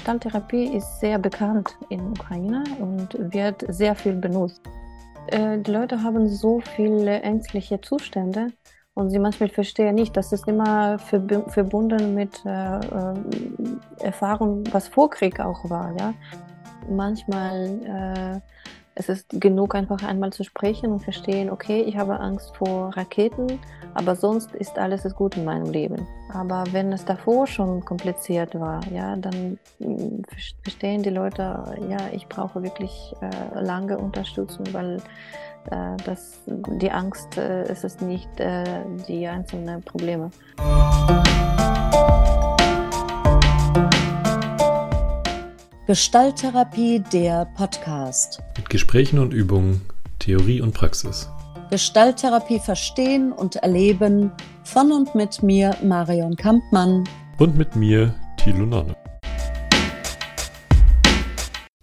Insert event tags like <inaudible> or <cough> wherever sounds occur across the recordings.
Gestalttherapie ist sehr bekannt in Ukraine und wird sehr viel benutzt. Äh, die Leute haben so viele ängstliche Zustände und sie manchmal verstehen nicht, dass es immer verbunden mit äh, äh, Erfahrung, was vor Krieg auch war. Ja? Manchmal es ist genug, einfach einmal zu sprechen und verstehen, okay, ich habe Angst vor Raketen, aber sonst ist alles gut in meinem Leben. Aber wenn es davor schon kompliziert war, ja, dann mm, verstehen die Leute, ja, ich brauche wirklich äh, lange Unterstützung, weil äh, das, die Angst äh, ist es nicht äh, die einzelnen Probleme. Gestalttherapie, der Podcast. Mit Gesprächen und Übungen, Theorie und Praxis. Gestalttherapie verstehen und erleben von und mit mir, Marion Kampmann. Und mit mir, Thilo Nonne.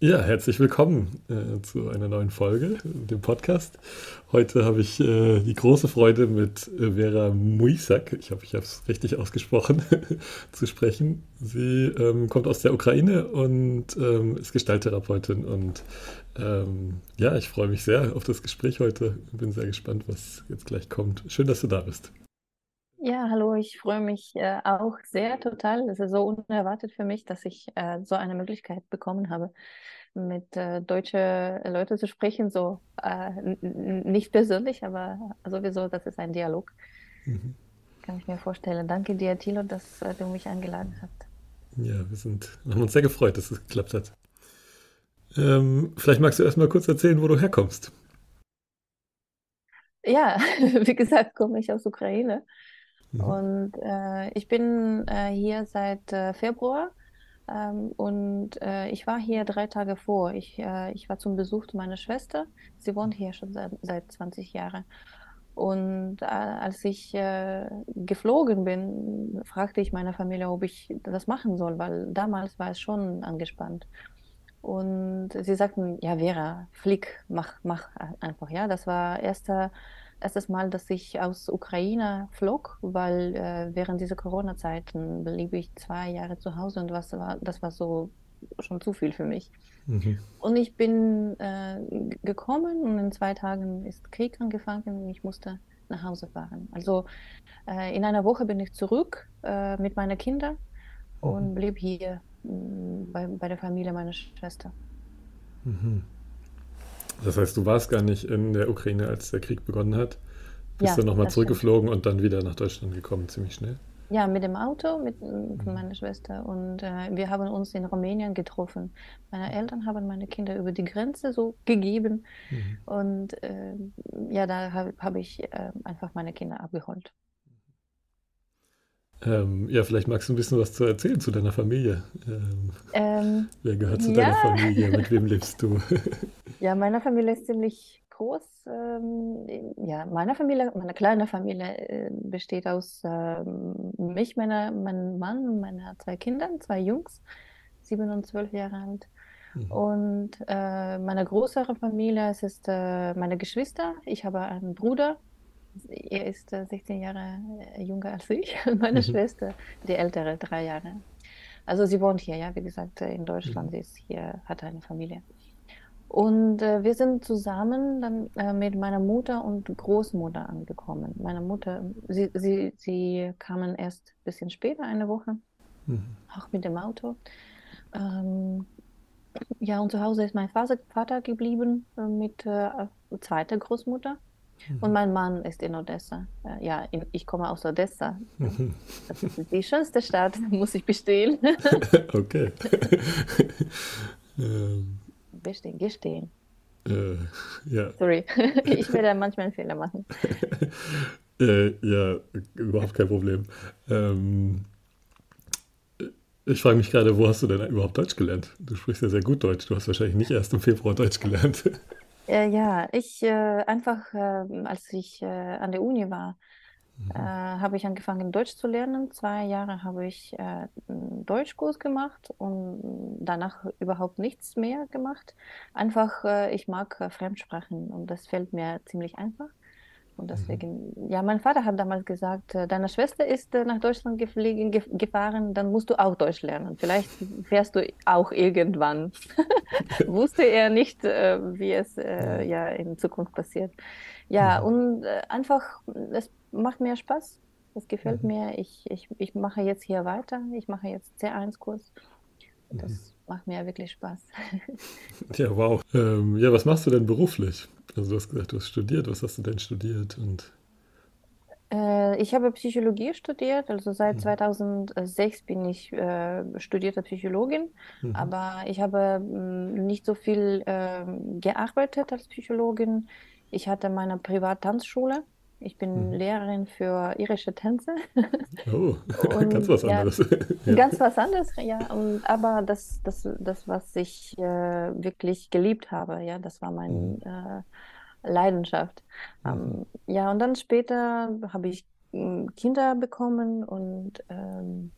Ja, herzlich willkommen äh, zu einer neuen Folge, dem Podcast. Heute habe ich äh, die große Freude, mit äh, Vera Muisak, ich hoffe, ich habe es richtig ausgesprochen, <laughs> zu sprechen. Sie ähm, kommt aus der Ukraine und ähm, ist Gestalttherapeutin. Und ähm, ja, ich freue mich sehr auf das Gespräch heute. Bin sehr gespannt, was jetzt gleich kommt. Schön, dass du da bist. Ja, hallo, ich freue mich äh, auch sehr total. Es ist so unerwartet für mich, dass ich äh, so eine Möglichkeit bekommen habe, mit äh, deutschen Leuten zu sprechen. So äh, nicht persönlich, aber sowieso, das ist ein Dialog. Mhm. Kann ich mir vorstellen. Danke dir, Thilo, dass äh, du mich eingeladen hast. Ja, wir sind, haben uns sehr gefreut, dass es geklappt hat. Ähm, vielleicht magst du erst mal kurz erzählen, wo du herkommst. Ja, <laughs> wie gesagt, komme ich aus Ukraine. Mhm. Und äh, ich bin äh, hier seit äh, Februar ähm, und äh, ich war hier drei Tage vor. Ich, äh, ich war zum Besuch meiner Schwester. Sie wohnt hier schon seit, seit 20 Jahren. Und äh, als ich geflogen bin, fragte ich meine Familie, ob ich das machen soll, weil damals war es schon angespannt. Und sie sagten, ja, Vera, flieg, mach, mach einfach, ja. Das war erster erstes Mal, dass ich aus Ukraine flog, weil äh, während dieser Corona-Zeiten blieb ich zwei Jahre zu Hause und was war, das war so schon zu viel für mich. Mhm. Und ich bin äh, gekommen und in zwei Tagen ist Krieg angefangen und ich musste nach Hause fahren. Also äh, in einer Woche bin ich zurück äh, mit meinen Kindern mhm. und blieb hier mm, bei, bei der Familie meiner Schwester. Mhm. Das heißt, du warst gar nicht in der Ukraine, als der Krieg begonnen hat. Bist ja, dann nochmal zurückgeflogen stimmt. und dann wieder nach Deutschland gekommen, ziemlich schnell. Ja, mit dem Auto mit, von mhm. meiner Schwester. Und äh, wir haben uns in Rumänien getroffen. Meine Eltern haben meine Kinder über die Grenze so gegeben. Mhm. Und äh, ja, da habe hab ich äh, einfach meine Kinder abgeholt. Ähm, ja, vielleicht magst du ein bisschen was zu erzählen zu deiner Familie. Ähm, ähm, wer gehört zu ja. deiner Familie? <laughs> Mit wem lebst du? <laughs> ja, meine Familie ist ziemlich groß. Ähm, ja, meine Familie, meine kleine Familie äh, besteht aus ähm, mich, meiner, meinem Mann und meinen zwei Kindern, zwei Jungs, sieben und zwölf Jahre alt. Mhm. Und äh, meine größere Familie, es ist äh, meine Geschwister. Ich habe einen Bruder, er ist 16 äh, Jahre äh, jünger als ich <laughs> meine mhm. Schwester, die ältere, drei Jahre. Also sie wohnt hier, ja, wie gesagt, äh, in Deutschland. Mhm. Sie ist hier, hat eine Familie. Und äh, wir sind zusammen dann äh, mit meiner Mutter und Großmutter angekommen. Meine Mutter, sie, sie, sie kamen erst ein bisschen später, eine Woche, mhm. auch mit dem Auto. Ähm, ja, und zu Hause ist mein Vater geblieben äh, mit zweiter Großmutter. Mhm. Und mein Mann ist in Odessa. Äh, ja, in, ich komme aus Odessa. Mhm. <laughs> Das ist die schönste Stadt, <laughs> muss ich bestehen. <laughs> okay. ähm. Bestehen, gestehen. Äh, ja. Sorry, ich werde manchmal einen Fehler machen. äh, ja, überhaupt kein Problem. Ähm, ich frage mich gerade, wo hast du denn überhaupt Deutsch gelernt? Du sprichst ja sehr gut Deutsch. Du hast wahrscheinlich nicht erst im Februar Deutsch gelernt. Äh, ja, ich äh, einfach, äh, als ich äh, an der Uni war, mhm. Äh, habe ich angefangen, Deutsch zu lernen. Zwei Jahre habe ich äh, einen Deutschkurs gemacht und danach überhaupt nichts mehr gemacht. Einfach, ich mag Fremdsprachen und das fällt mir ziemlich einfach. Und mhm. deswegen, mhm. ja, mein Vater hat damals gesagt, äh, deine Schwester ist äh, nach Deutschland gefliegen, ge gefahren, dann musst du auch Deutsch lernen. Vielleicht fährst du auch irgendwann. <laughs> Wusste er nicht, äh, wie es ja in Zukunft passiert. Ja, mhm. und einfach, es macht mir Spaß. Es gefällt mhm. mir. Ich, ich, ich mache jetzt hier weiter. Ich mache jetzt C1-Kurs. Das mhm. Macht mir wirklich Spaß. ja, wow. Ähm, ja, was machst du denn beruflich? Also du hast gesagt, du hast studiert. Was hast du denn studiert? Und äh, ich habe Psychologie studiert, also seit mhm. 2006 bin ich äh, studierte Psychologin, mhm. aber ich habe mh, mm, nicht so viel äh, gearbeitet als Psychologin. Ich hatte meine Privattanzschule ich bin mhm. Lehrerin für irische Tänze. Oh, <laughs> und, ganz was anderes. <laughs> Ja, ganz was anderes, ja. Und, aber das, das, das, was ich äh, wirklich geliebt habe, ja, das war meine mhm. äh, Leidenschaft. Mhm. Ähm, ja, und dann später habe ich hm, Kinder bekommen und ähm,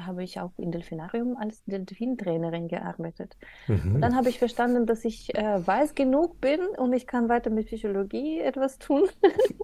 habe ich auch im Delfinarium als Delfintrainerin gearbeitet. Mhm. Dann habe ich verstanden, dass ich äh, weiß genug bin und ich kann weiter mit Psychologie etwas tun.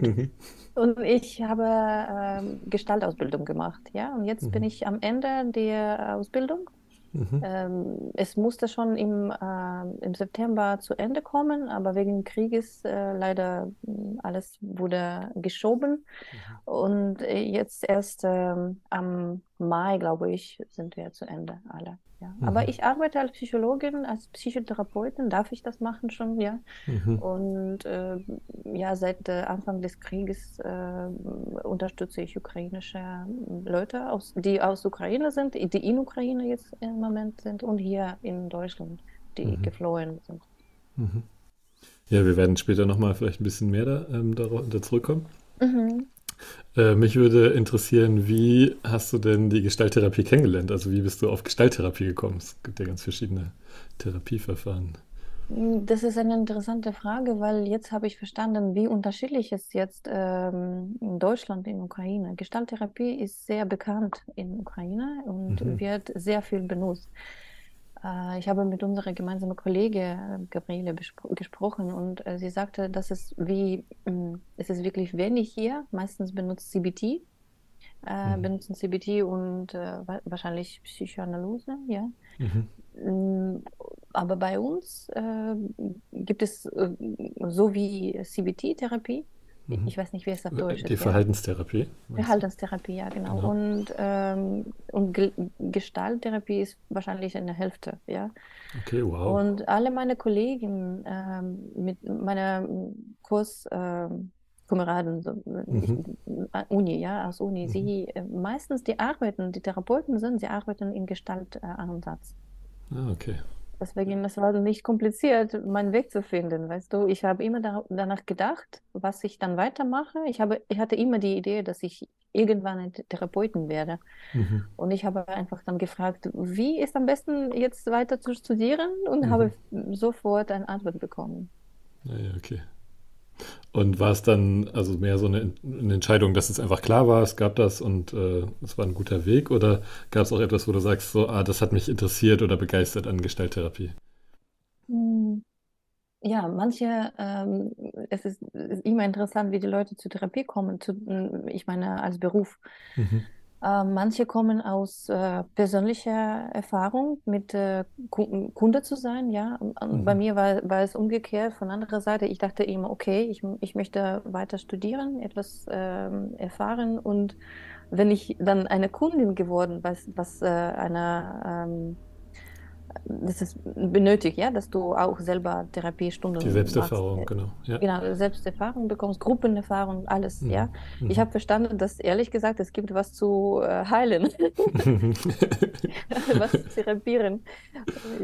mhm. <laughs> Und ich habe äh, Gestaltausbildung gemacht, ja. Und jetzt mhm. bin ich am Ende der Ausbildung Mhm. Ähm, es musste schon im, äh, im September zu Ende kommen, aber wegen Krieges äh, leider hm, alles wurde geschoben. Mhm. Und äh, jetzt erst ähm, am Mai, glaube ich, sind wir zu Ende alle. Ja. Mhm. Aber ich arbeite als Psychologin, als Psychotherapeutin, darf ich das machen schon, ja. Mhm. Und äh, ja, seit äh, Anfang des Krieges äh, unterstütze ich ukrainische Leute, aus, die aus Ukraine sind, die in Ukraine jetzt im Moment sind und hier in Deutschland, die mhm. geflohen sind. Mhm. Ja, wir werden später nochmal vielleicht ein bisschen mehr da, ähm, da, da zurückkommen. Mhm. Äh, mich würde interessieren, wie hast du denn die Gestalttherapie kennengelernt? Also wie bist du auf Gestalttherapie gekommen? Es gibt ja ganz verschiedene Therapieverfahren. Das ist eine interessante Frage, weil jetzt habe ich verstanden, wie unterschiedlich es jetzt ähm, in Deutschland, in Ukraine. Gestalttherapie ist sehr bekannt in Ukraine und mhm. wird sehr viel benutzt. Äh, ich habe mit unserer gemeinsamen Kollegin Gabriele gesprochen und äh, sie sagte, dass es wie, mm, es ist wirklich wenig hier. Meistens benutzt CBT, äh, mhm. benutzen CBT und äh, wahrscheinlich Psychoanalyse, ja. Mhm. Mm, aber bei uns äh, gibt es äh, so wie CBT-Therapie, Mhm. Ich weiß nicht, wie es auf Deutsch ist. Die Verhaltenstherapie. Verhaltenstherapie, ja, genau. genau. Und, ähm, und Gestalttherapie ist wahrscheinlich eine Hälfte, ja. Okay, wow. Und alle meine Kollegen ähm, mit meiner Kurskameraden, ähm, so, mhm. Uni, ja, aus Uni, mhm. sie äh, meistens die arbeiten, die Therapeuten sind, sie arbeiten in Gestaltansatz. ah, okay. Deswegen, es war nicht kompliziert, meinen Weg zu finden, weißt du. Ich habe immer da, danach gedacht, was ich dann weitermache. Ich, habe, ich hatte immer die Idee, dass ich irgendwann ein Therapeuten werde. Mhm. Und ich habe einfach dann gefragt, wie ist am besten jetzt weiter zu studieren? Und mhm. habe sofort eine Antwort bekommen. Ja, ja, okay. Und war es dann also mehr so eine, eine, Entscheidung, dass es einfach klar war, es gab das und äh, es war ein guter Weg? Oder gab es auch etwas, wo du sagst, so, ah, das hat mich interessiert oder begeistert an Gestalttherapie? Hm. Ja, manche, ähm, es ist, ist, immer interessant, wie die Leute zur Therapie kommen, zu, ich meine, als Beruf. Mhm. Äh, manche kommen aus äh, persönlicher Erfahrung, mit äh, Kunde zu sein, ja. Mhm. Bei mir war, war es umgekehrt. Von anderer Seite, ich dachte immer, okay, ich, ich möchte weiter studieren, etwas ähm, erfahren und wenn ich dann eine Kundin geworden, was, was äh, eine ähm, das ist benötigt, ja, dass du auch selber Therapiestunden Die Selbsterfahrung, machst. genau. Ja. Genau, Selbsterfahrung bekommst, Gruppenerfahrung, alles, mhm. ja. Mhm. Ich habe verstanden, dass ehrlich gesagt, es gibt was zu äh, heilen, <laughs> <laughs> was zu therapieren.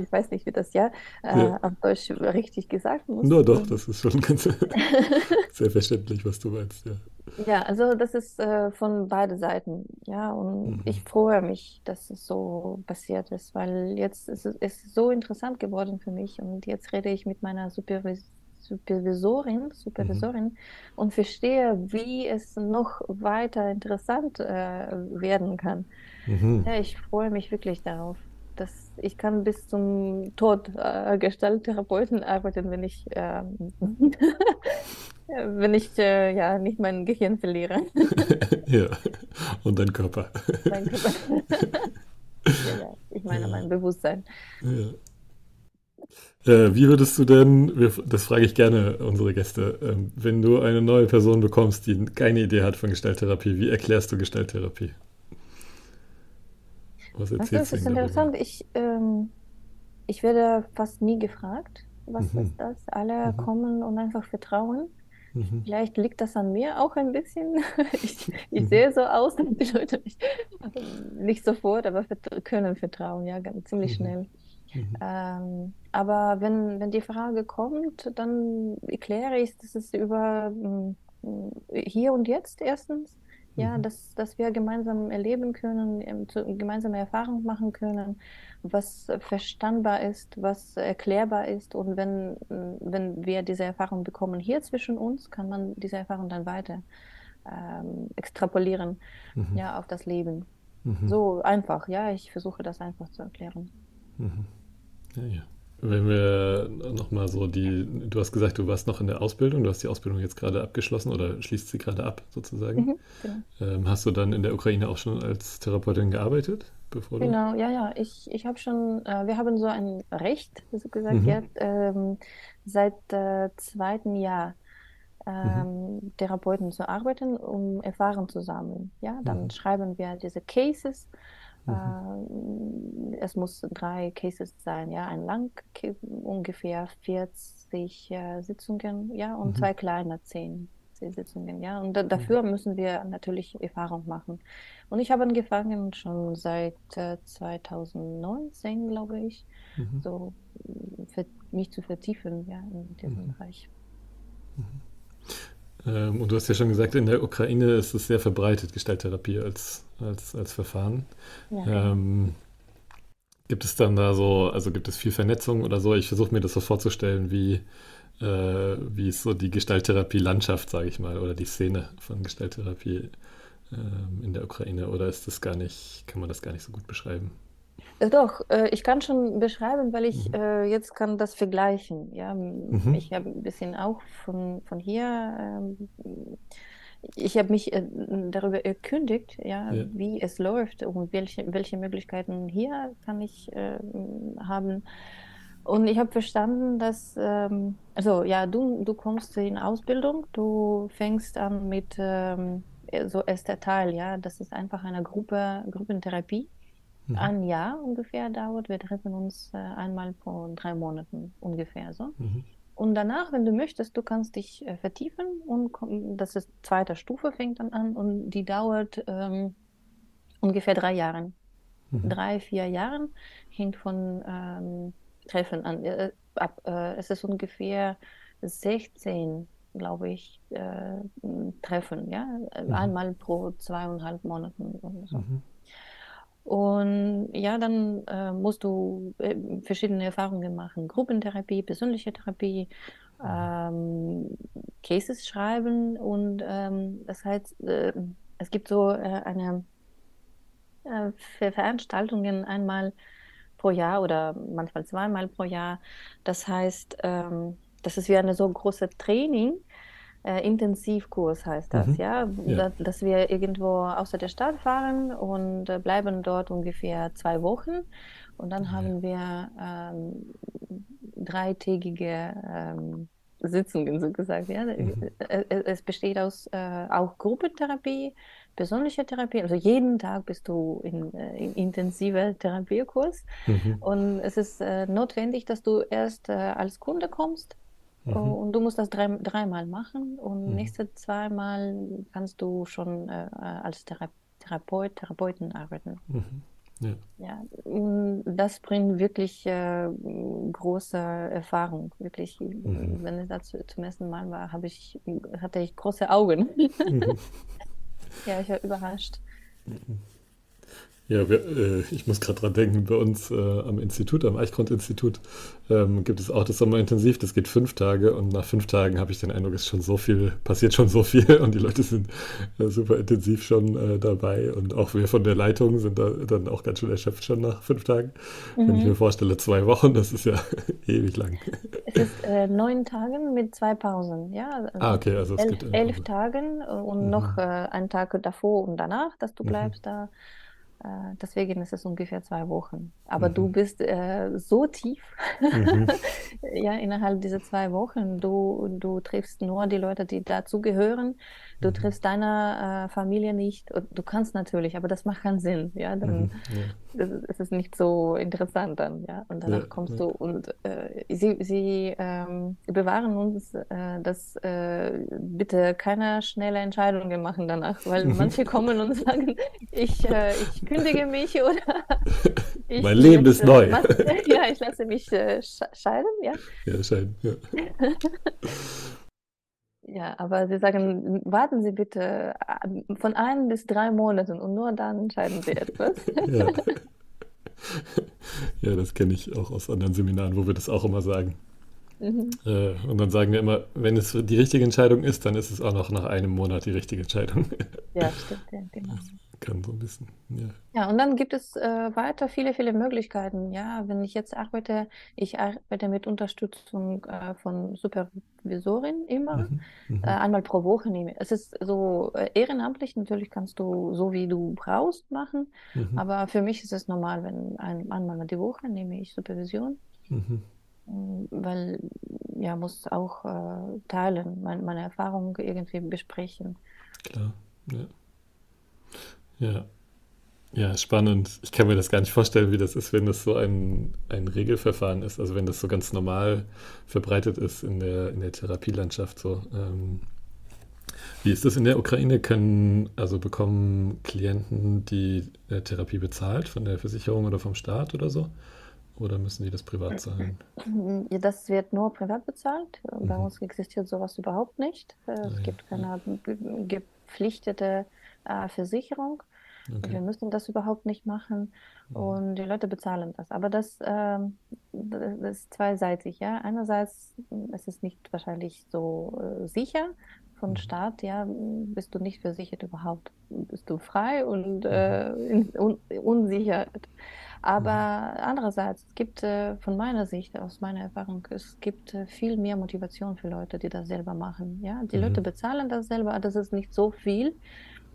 Ich weiß nicht, wie das ja, äh, ja. auf Deutsch richtig gesagt muss. Nur doch, das ist schon ganz <laughs> sehr verständlich, was du meinst, ja. Ja, also das ist äh, von beiden Seiten, ja, und mhm. ich freue mich, dass es so passiert ist, weil jetzt ist es so interessant geworden für mich und jetzt rede ich mit meiner Supervis Supervisorin, Supervisorin mhm. und verstehe, wie es noch weiter interessant äh, werden kann. Mhm. Ja, ich freue mich wirklich darauf. Dass ich kann bis zum Tod äh, Gestalttherapeuten arbeiten, wenn ich ähm, <laughs> Wenn ich äh, ja nicht mein Gehirn verliere. <laughs> ja, und dein Körper. Mein Körper. <laughs> ja, ich meine ja. mein Bewusstsein. Ja. Äh, wie würdest du denn, das frage ich gerne unsere Gäste, ähm, wenn du eine neue Person bekommst, die keine Idee hat von Gestalttherapie, wie erklärst du Gestalttherapie? Was erzählst das ist interessant. Ich, ähm, ich werde fast nie gefragt, was mhm. ist das? Alle mhm. kommen und einfach vertrauen. Mhm. Vielleicht liegt das an mir auch ein bisschen. <laughs> ich, ich mhm. sehe so aus, dass die Leute nicht, nicht sofort, aber können vertrauen, ja, ganz, ziemlich mhm. schnell. Mhm. Ähm, aber wenn, wenn die Frage kommt, dann erkläre ich, dass es über mm, hier und jetzt erstens, ja, mhm. dass, dass wir gemeinsam erleben können, gemeinsame Erfahrungen machen können, was verstandbar ist, was erklärbar ist. Und wenn, wenn wir diese Erfahrung bekommen hier zwischen uns, kann man diese Erfahrung dann weiter ähm, extrapolieren, mhm. ja, auf das Leben. Mhm. So einfach, ja, ich versuche das einfach zu erklären. Mhm. Ja, ja. Wenn wir nochmal so die, du hast gesagt, du warst noch in der Ausbildung, du hast die Ausbildung jetzt gerade abgeschlossen oder schließt sie gerade ab sozusagen. Mhm, genau. ähm, hast du dann in der Ukraine auch schon als Therapeutin gearbeitet? Bevor genau, ja, ja. Ich, ich habe schon, äh, wir haben so ein Recht, so gesagt, mhm. jetzt, ähm, seit äh, zweiten Jahr ähm, mhm. Therapeuten zu arbeiten, um Erfahrung zu sammeln. Ja, dann mhm. schreiben wir diese Cases Mhm. Äh, es muss drei Cases sein, ja, ein lang, ungefähr 40 äh, Sitzungen, ja, und mhm. zwei kleine, zehn Sitzungen, ja. Und da, mhm. dafür müssen wir natürlich Erfahrung machen. Und ich habe angefangen schon seit äh, 2019, glaube ich, mhm. so für mich zu vertiefen, ja, in diesem mhm. Bereich. Ähm, und du hast ja schon gesagt, in der Ukraine ist es sehr verbreitet, Gestalttherapie als, als, als Verfahren. Ja. Ähm, gibt es dann da so, also gibt es viel Vernetzung oder so? Ich versuche mir das so vorzustellen, wie, äh, wie ist so die Gestalttherapie-Landschaft, sage ich mal, oder die Szene von Gestalttherapie äh, in der Ukraine. Oder ist das gar nicht, kann man das gar nicht so gut beschreiben? Äh, doch, äh, ich kann schon beschreiben, weil ich mhm. äh, jetzt kann das vergleichen. Ja, mhm. ich habe ein bisschen auch von, von hier, ähm, ich habe mich darüber erkündigt, ja, ja, wie es läuft und welche, welche Möglichkeiten hier kann ich haben. Und ich habe verstanden, dass, ähm, also ja, du, du kommst in Ausbildung, du fängst an mit ähm, so erster Teil, ja, das ist einfach eine Gruppe, Gruppentherapie mhm. ein Jahr ungefähr dauert. Wir treffen uns äh, einmal pro drei Monaten ungefähr so. Mhm. Und danach, wenn du möchtest, du kannst dich äh, vertiefen und das ist zweite Stufe fängt dann an und die dauert ähm, ungefähr drei Jahre. Mhm. Drei, vier Jahren hängt von ähm, Treffen an. Äh, ab, äh, es ist ungefähr 16, glaube ich, äh, Treffen, ja, mhm. einmal pro zweieinhalb Monaten oder so. Mhm. Und ja, dann äh, musst du äh, verschiedene Erfahrungen machen. Gruppentherapie, persönliche Therapie, ähm, Cases schreiben und ähm, das heißt, äh, es gibt so äh, eine äh, Veranstaltungen einmal pro Jahr oder manchmal zweimal pro Jahr. Das heißt, ähm, das ist wie eine so große Training äh, Intensivkurs heißt das, mhm. ja? ja? dass wir irgendwo außer der Stadt fahren und äh, bleiben dort ungefähr zwei Wochen und dann ja. haben wir ähm, dreitägige ähm, Sitzungen so gesagt. Ja? Mhm. Äh, äh, es besteht aus äh, auch Gruppentherapie, persönliche Therapie. Also jeden Tag bist du in, äh, in intensiver Therapiekurs mhm. und es ist äh, notwendig, dass du erst äh, als Kunde kommst Mhm. Und du musst das drei, dreimal machen und mhm. nächste zweimal kannst du schon äh, als Thera Therapeut, Therapeuten arbeiten. Mhm. Ja. ja. das bringt wirklich äh, große Erfahrung. Wirklich, mhm. wenn ich das zum ersten Mal war, habe ich, hatte ich große Augen. Mhm. <laughs> ja, ich war überrascht. Ja, wir, äh, ich muss gerade dran denken, bei uns äh, am Institut, am Eichgrund-Institut, ähm, gibt es auch das Sommerintensiv, das geht fünf Tage und nach fünf Tagen habe ich den Eindruck, es ist schon so viel, passiert schon so viel <laughs> und die Leute sind äh, super intensiv schon äh, dabei und auch wir von der Leitung sind da dann auch ganz schön erschöpft schon nach fünf Tagen. Mhm. Wenn ich mhm. mir vorstelle, zwei Wochen, das ist ja <laughs> ewig lang. Es ist äh, neun Tagen mit zwei Pausen, ja. Also ah, okay, also es elf, gibt elf Tagen und mhm. noch äh, einen Tag davor und danach, dass du mhm. bleibst mhm. da. Äh, deswegen ist es ungefähr zwei Wochen. Aber mhm. du bist äh, so tief, mhm. <laughs> ja, innerhalb dieser zwei Wochen. Du, du triffst nur die Leute, die dazugehören. Du triffst deine äh, Familie nicht. Du kannst natürlich, aber das macht keinen Sinn. Ja, dann mhm. ja. es ist nicht so interessant dann. Ja, und danach ja, kommst du und äh, sie, sie ähm, bewahren uns, äh, dass äh, bitte keine schnelle Entscheidungen machen danach, weil <laughs> manche kommen und sagen, ich, äh, ich kündige mich oder <laughs> ich, mein Leben ist neu. <laughs> ja, ich lasse mich äh, scheiden. Ja, ja scheiden. Ja. Ja, aber Sie sagen, warten Sie bitte äh, von ein bis drei Monaten und nur dann entscheiden Sie etwas. <laughs> ja. ja, das kenne ich auch aus anderen Seminaren, wo wir das auch immer sagen. Mhm. Äh, und dann sagen wir immer, wenn es die richtige Entscheidung ist, dann ist es auch noch nach einem Monat die richtige Entscheidung. <laughs> Ja, stimmt, ja, genau kann, so ein bisschen. Ja, ja und dann gibt es äh, weiter viele, viele Möglichkeiten. Ja, wenn ich jetzt arbeite, ich arbeite mit Unterstützung äh, von Supervisorin immer, mhm, mhm. äh, einmal pro Woche nehme. Es ist so äh, ehrenamtlich, natürlich kannst du so wie du brauchst machen, mhm. aber für mich ist es normal, wenn ein, einmal die Woche nehme ich Supervision. Mhm. Weil ja, muss auch äh, teilen, mein, meine Erfahrungen irgendwie besprechen. Klar, ja. Ja. Ja, spannend. Ich kann mir das gar nicht vorstellen, wie das ist, wenn das so ein, ein Regelverfahren ist, also wenn das so ganz normal verbreitet ist in der, in der Therapielandschaft. So. Ähm, wie ist das in der Ukraine? Können, also bekommen Klienten die äh, Therapie bezahlt von der Versicherung oder vom Staat oder so? Oder müssen die das privat zahlen? Ja, das wird nur privat bezahlt. Bei mhm. uns existiert sowas überhaupt nicht. Es ah, gibt ja. keine gepflichtete äh, Versicherung. Okay. Wir müssen das überhaupt nicht machen mhm. und die Leute bezahlen das. Aber das, äh, das ist zweiseitig. Ja? Einerseits ist es nicht wahrscheinlich so äh, sicher von mhm. Staat, ja, bist du nicht versichert überhaupt. Bist du frei und äh, mhm. un unsicher. Aber mhm. andererseits, es gibt äh, von meiner Sicht, aus meiner Erfahrung, es gibt äh, viel mehr Motivation für Leute, die das selber machen. Ja? Die mhm. Leute bezahlen das selber, das ist nicht so viel.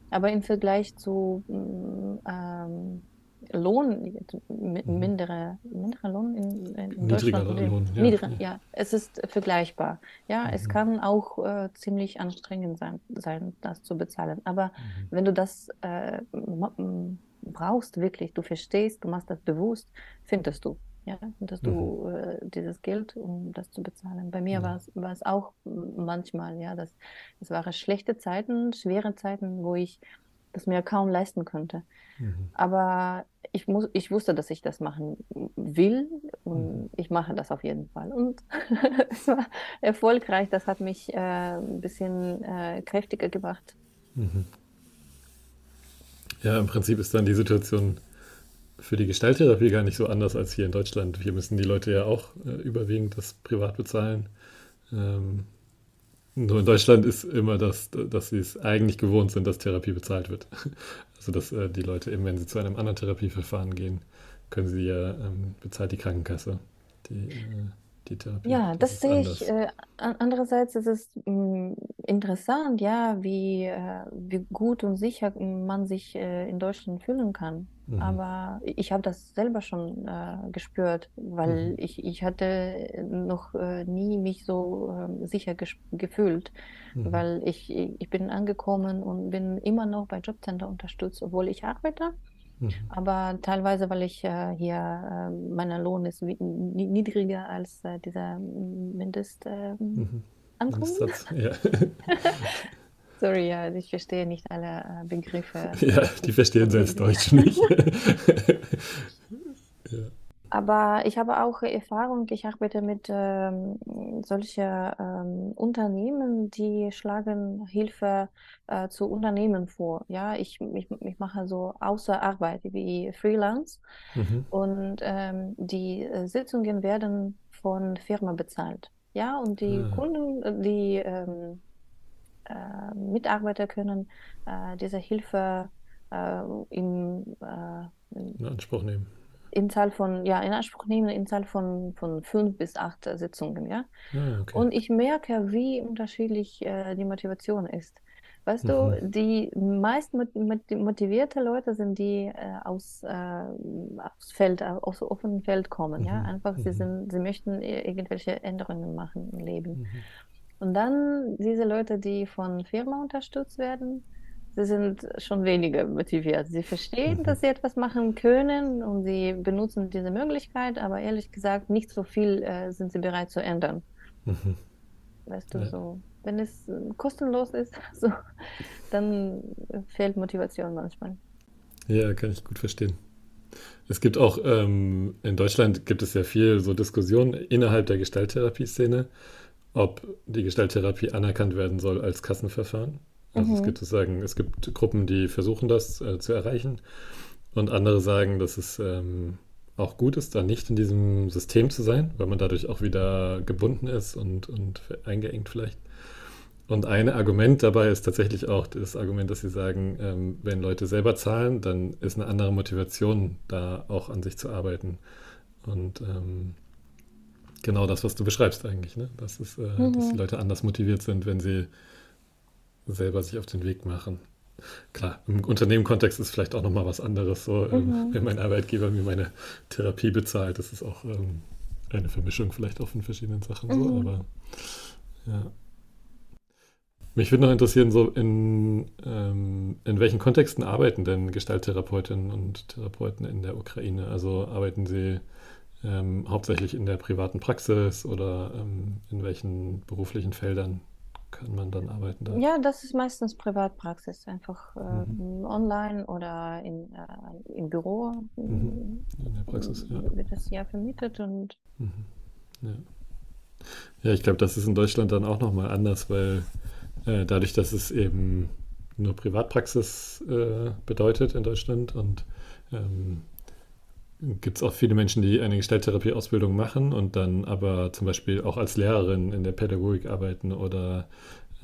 Aber im Vergleich zu mm, ähm, Lohn, mhm. mindere, mindere Lohn in, in Deutschland. Lohn, ja. Niedriger, ja. Es ist vergleichbar. Ja, mhm. es kann auch äh, ziemlich anstrengend sein, sein, das zu bezahlen. Aber mhm. wenn du das äh, brauchst, wirklich, du verstehst, du machst das bewusst, findest du ja, dass du mhm. äh, dieses Geld, um das zu bezahlen. Bei mir ja. war es auch manchmal, ja, dass es waren schlechte Zeiten, schwere Zeiten, wo ich das mir kaum leisten konnte. Mhm. Aber ich muss, ich wusste, dass ich das machen will und mhm. ich mache das auf jeden Fall. Und <laughs> es war erfolgreich. Das hat mich äh, ein bisschen äh, kräftiger gemacht. Mhm. Ja, im Prinzip ist dann die Situation für die Gestalttherapie gar nicht so anders als hier in Deutschland. Hier müssen die Leute ja auch äh, überwiegend das privat bezahlen. Ähm, nur in Deutschland ist immer das, dass sie es eigentlich gewohnt sind, dass Therapie bezahlt wird. <laughs> Also dass äh, die Leute eben, wenn sie zu einem anderen Therapieverfahren gehen, können sie ja ähm, bezahlt die Krankenkasse. Die, äh, die Therapie. Ja, das, das sehe ich. Äh, andererseits ist es mh, mm, interessant, ja, wie, äh, wie gut und sicher man sich äh, in Deutschland fühlen kann. Mhm. Aber ich habe das selber schon äh, gespürt, weil mhm. ich, ich hatte noch äh, nie mich so ähm, sicher gefühlt, mhm. weil ich, ich bin angekommen und bin immer noch bei Jobcenter unterstützt, obwohl ich arbeite. Mhm. Aber teilweise, weil ich äh, hier, äh, mein Lohn ist niedriger als äh, dieser Mindestankommen. Ähm, mhm. <laughs> Ja. <laughs> Sorry, ja, ich verstehe nicht alle äh, Begriffe. Ja, die verstehen selbst Deutsch nicht. <laughs> Aber ich habe auch Erfahrung, ich arbeite mit ähm, solchen ähm, Unternehmen, die schlagen Hilfe äh, zu Unternehmen vor. Ja, ich, ich, ich mache so Außerarbeit wie Freelance Mhm. und ähm, die äh, Sitzungen werden von Firma bezahlt. Ja, und die Ah, Kunden, die ähm, äh, Mitarbeiter können äh, diese Hilfe äh, im, äh, in Anspruch nehmen. In Zahl von, ja, in Anspruch nehmen, in Zahl von, von fünf bis acht Sitzungen, ja. Ah, okay. Und ich merke, wie unterschiedlich äh, die Motivation ist. Weißt du, Mhm. die meist mot- mot- motivierte Leute sind die äh, aus, äh, aus Feld, aus offenem Feld kommen, ja. Mhm. Einfach, sie Mhm. sind, sie möchten irgendwelche Änderungen machen im Leben. Mhm. Und dann diese Leute, die von Firma unterstützt werden, sie sind schon weniger motiviert. Sie verstehen, Mhm. dass sie etwas machen können und sie benutzen diese Möglichkeit, aber ehrlich gesagt, nicht so viel äh, sind sie bereit zu ändern. Mhm. Weißt du, Ja. so, wenn es äh, kostenlos ist, <laughs> so, dann fehlt Motivation manchmal. Ja, kann ich gut verstehen. Es gibt auch, ähm, in Deutschland gibt es ja viel so Diskussionen innerhalb der Gestalttherapie-Szene, ob die Gestalttherapie anerkannt werden soll als Kassenverfahren. Also es Mhm. gibt sozusagen, es gibt Gruppen, die versuchen das äh, zu erreichen und andere sagen, dass es ähm, auch gut ist, da nicht in diesem System zu sein, weil man dadurch auch wieder gebunden ist und, und eingeengt vielleicht. Und ein Argument dabei ist tatsächlich auch das Argument, dass sie sagen, ähm, wenn Leute selber zahlen, dann ist eine andere Motivation, da auch an sich zu arbeiten. Und ähm, genau das, was du beschreibst eigentlich, ne? Das ist, äh, dass die Mhm. Leute anders motiviert sind, wenn sie selber sich auf den Weg machen. Klar, im Unternehmenkontext ist vielleicht auch nochmal was anderes. So, ähm, Mhm. wenn mein Arbeitgeber mir meine Therapie bezahlt, das ist auch ähm, eine Vermischung vielleicht auch von verschiedenen Sachen so, Mhm. aber ja. Mich würde noch interessieren, so in, ähm, in welchen Kontexten arbeiten denn Gestalttherapeutinnen und Therapeuten in der Ukraine? Also arbeiten sie ähm, hauptsächlich in der privaten Praxis oder ähm, in welchen beruflichen Feldern kann man dann arbeiten da? Ja, das ist meistens Privatpraxis, einfach äh, Mhm. online oder in, äh, im Büro Mhm. In der Praxis, ja. wird das ja vermietet und Mhm. Ja. Ja, ich glaube, das ist in Deutschland dann auch nochmal anders, weil äh, dadurch, dass es eben nur Privatpraxis äh, bedeutet in Deutschland und ähm, gibt es auch viele Menschen, die eine Gestalttherapie-Ausbildung machen und dann aber zum Beispiel auch als Lehrerin in der Pädagogik arbeiten oder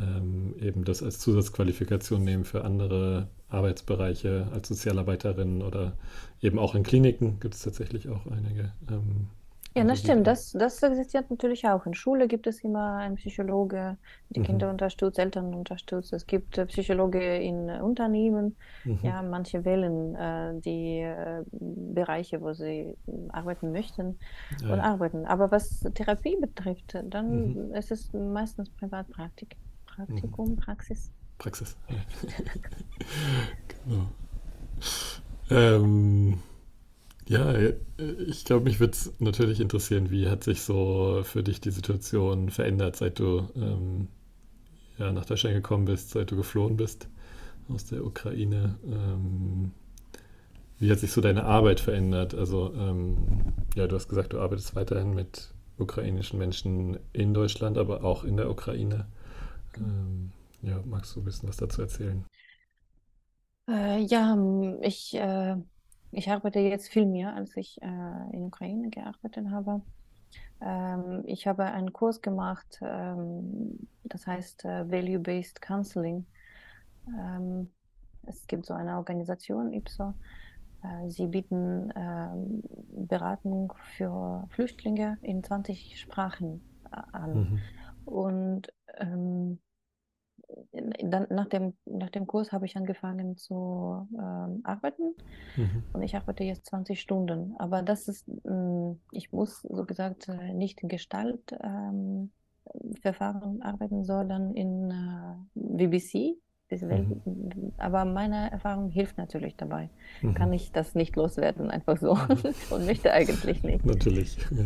ähm, eben das als Zusatzqualifikation nehmen für andere Arbeitsbereiche als Sozialarbeiterin oder eben auch in Kliniken gibt es tatsächlich auch einige. Ähm, Ja, das stimmt. da- Das, das existiert natürlich auch. In Schule gibt es immer einen Psychologe, die Mhm. Kinder unterstützt, Eltern unterstützt. Es gibt äh, Psychologe in äh, Unternehmen. Mhm. Ja, manche wählen äh, die äh, Bereiche, wo sie äh, arbeiten möchten Ja, und arbeiten. Aber was Therapie betrifft, dann Mhm. ist es meistens Privatpraktik. Praktikum, Praxis. Praxis. Ja. <laughs> genau. Ähm, ja, ich glaube, mich würde es natürlich interessieren, wie hat sich so für dich die Situation verändert, seit du ähm, ja, nach Deutschland gekommen bist, seit du geflohen bist aus der Ukraine. Ähm, wie hat sich so deine Arbeit verändert? Also, ähm, ja, du hast gesagt, du arbeitest weiterhin mit ukrainischen Menschen in Deutschland, aber auch in der Ukraine. Ähm, ja, magst du ein bisschen was dazu erzählen? Äh, ja, m, ich, äh, ich arbeite jetzt viel mehr, als ich äh, in Ukraine gearbeitet habe. Ähm, ich habe einen Kurs gemacht, ähm, das heißt äh, Value-Based Counseling. Ähm, es gibt so eine Organisation, IPSO. Äh, sie bieten ähm, Beratung für Flüchtlinge in 20 Sprachen äh, an. Mhm. Und ähm, dann nach dem, nach dem Kurs habe ich angefangen zu ähm, arbeiten Mhm. und ich arbeite jetzt 20 Stunden. Aber das ist, mh, ich muss so gesagt äh, nicht in Gestalt ähm, arbeiten, sondern in äh, BBC. Welt, aber meine Erfahrung hilft natürlich dabei. Mhm. Kann ich das nicht loswerden, einfach so. <laughs> und möchte eigentlich nicht. Natürlich. Ja.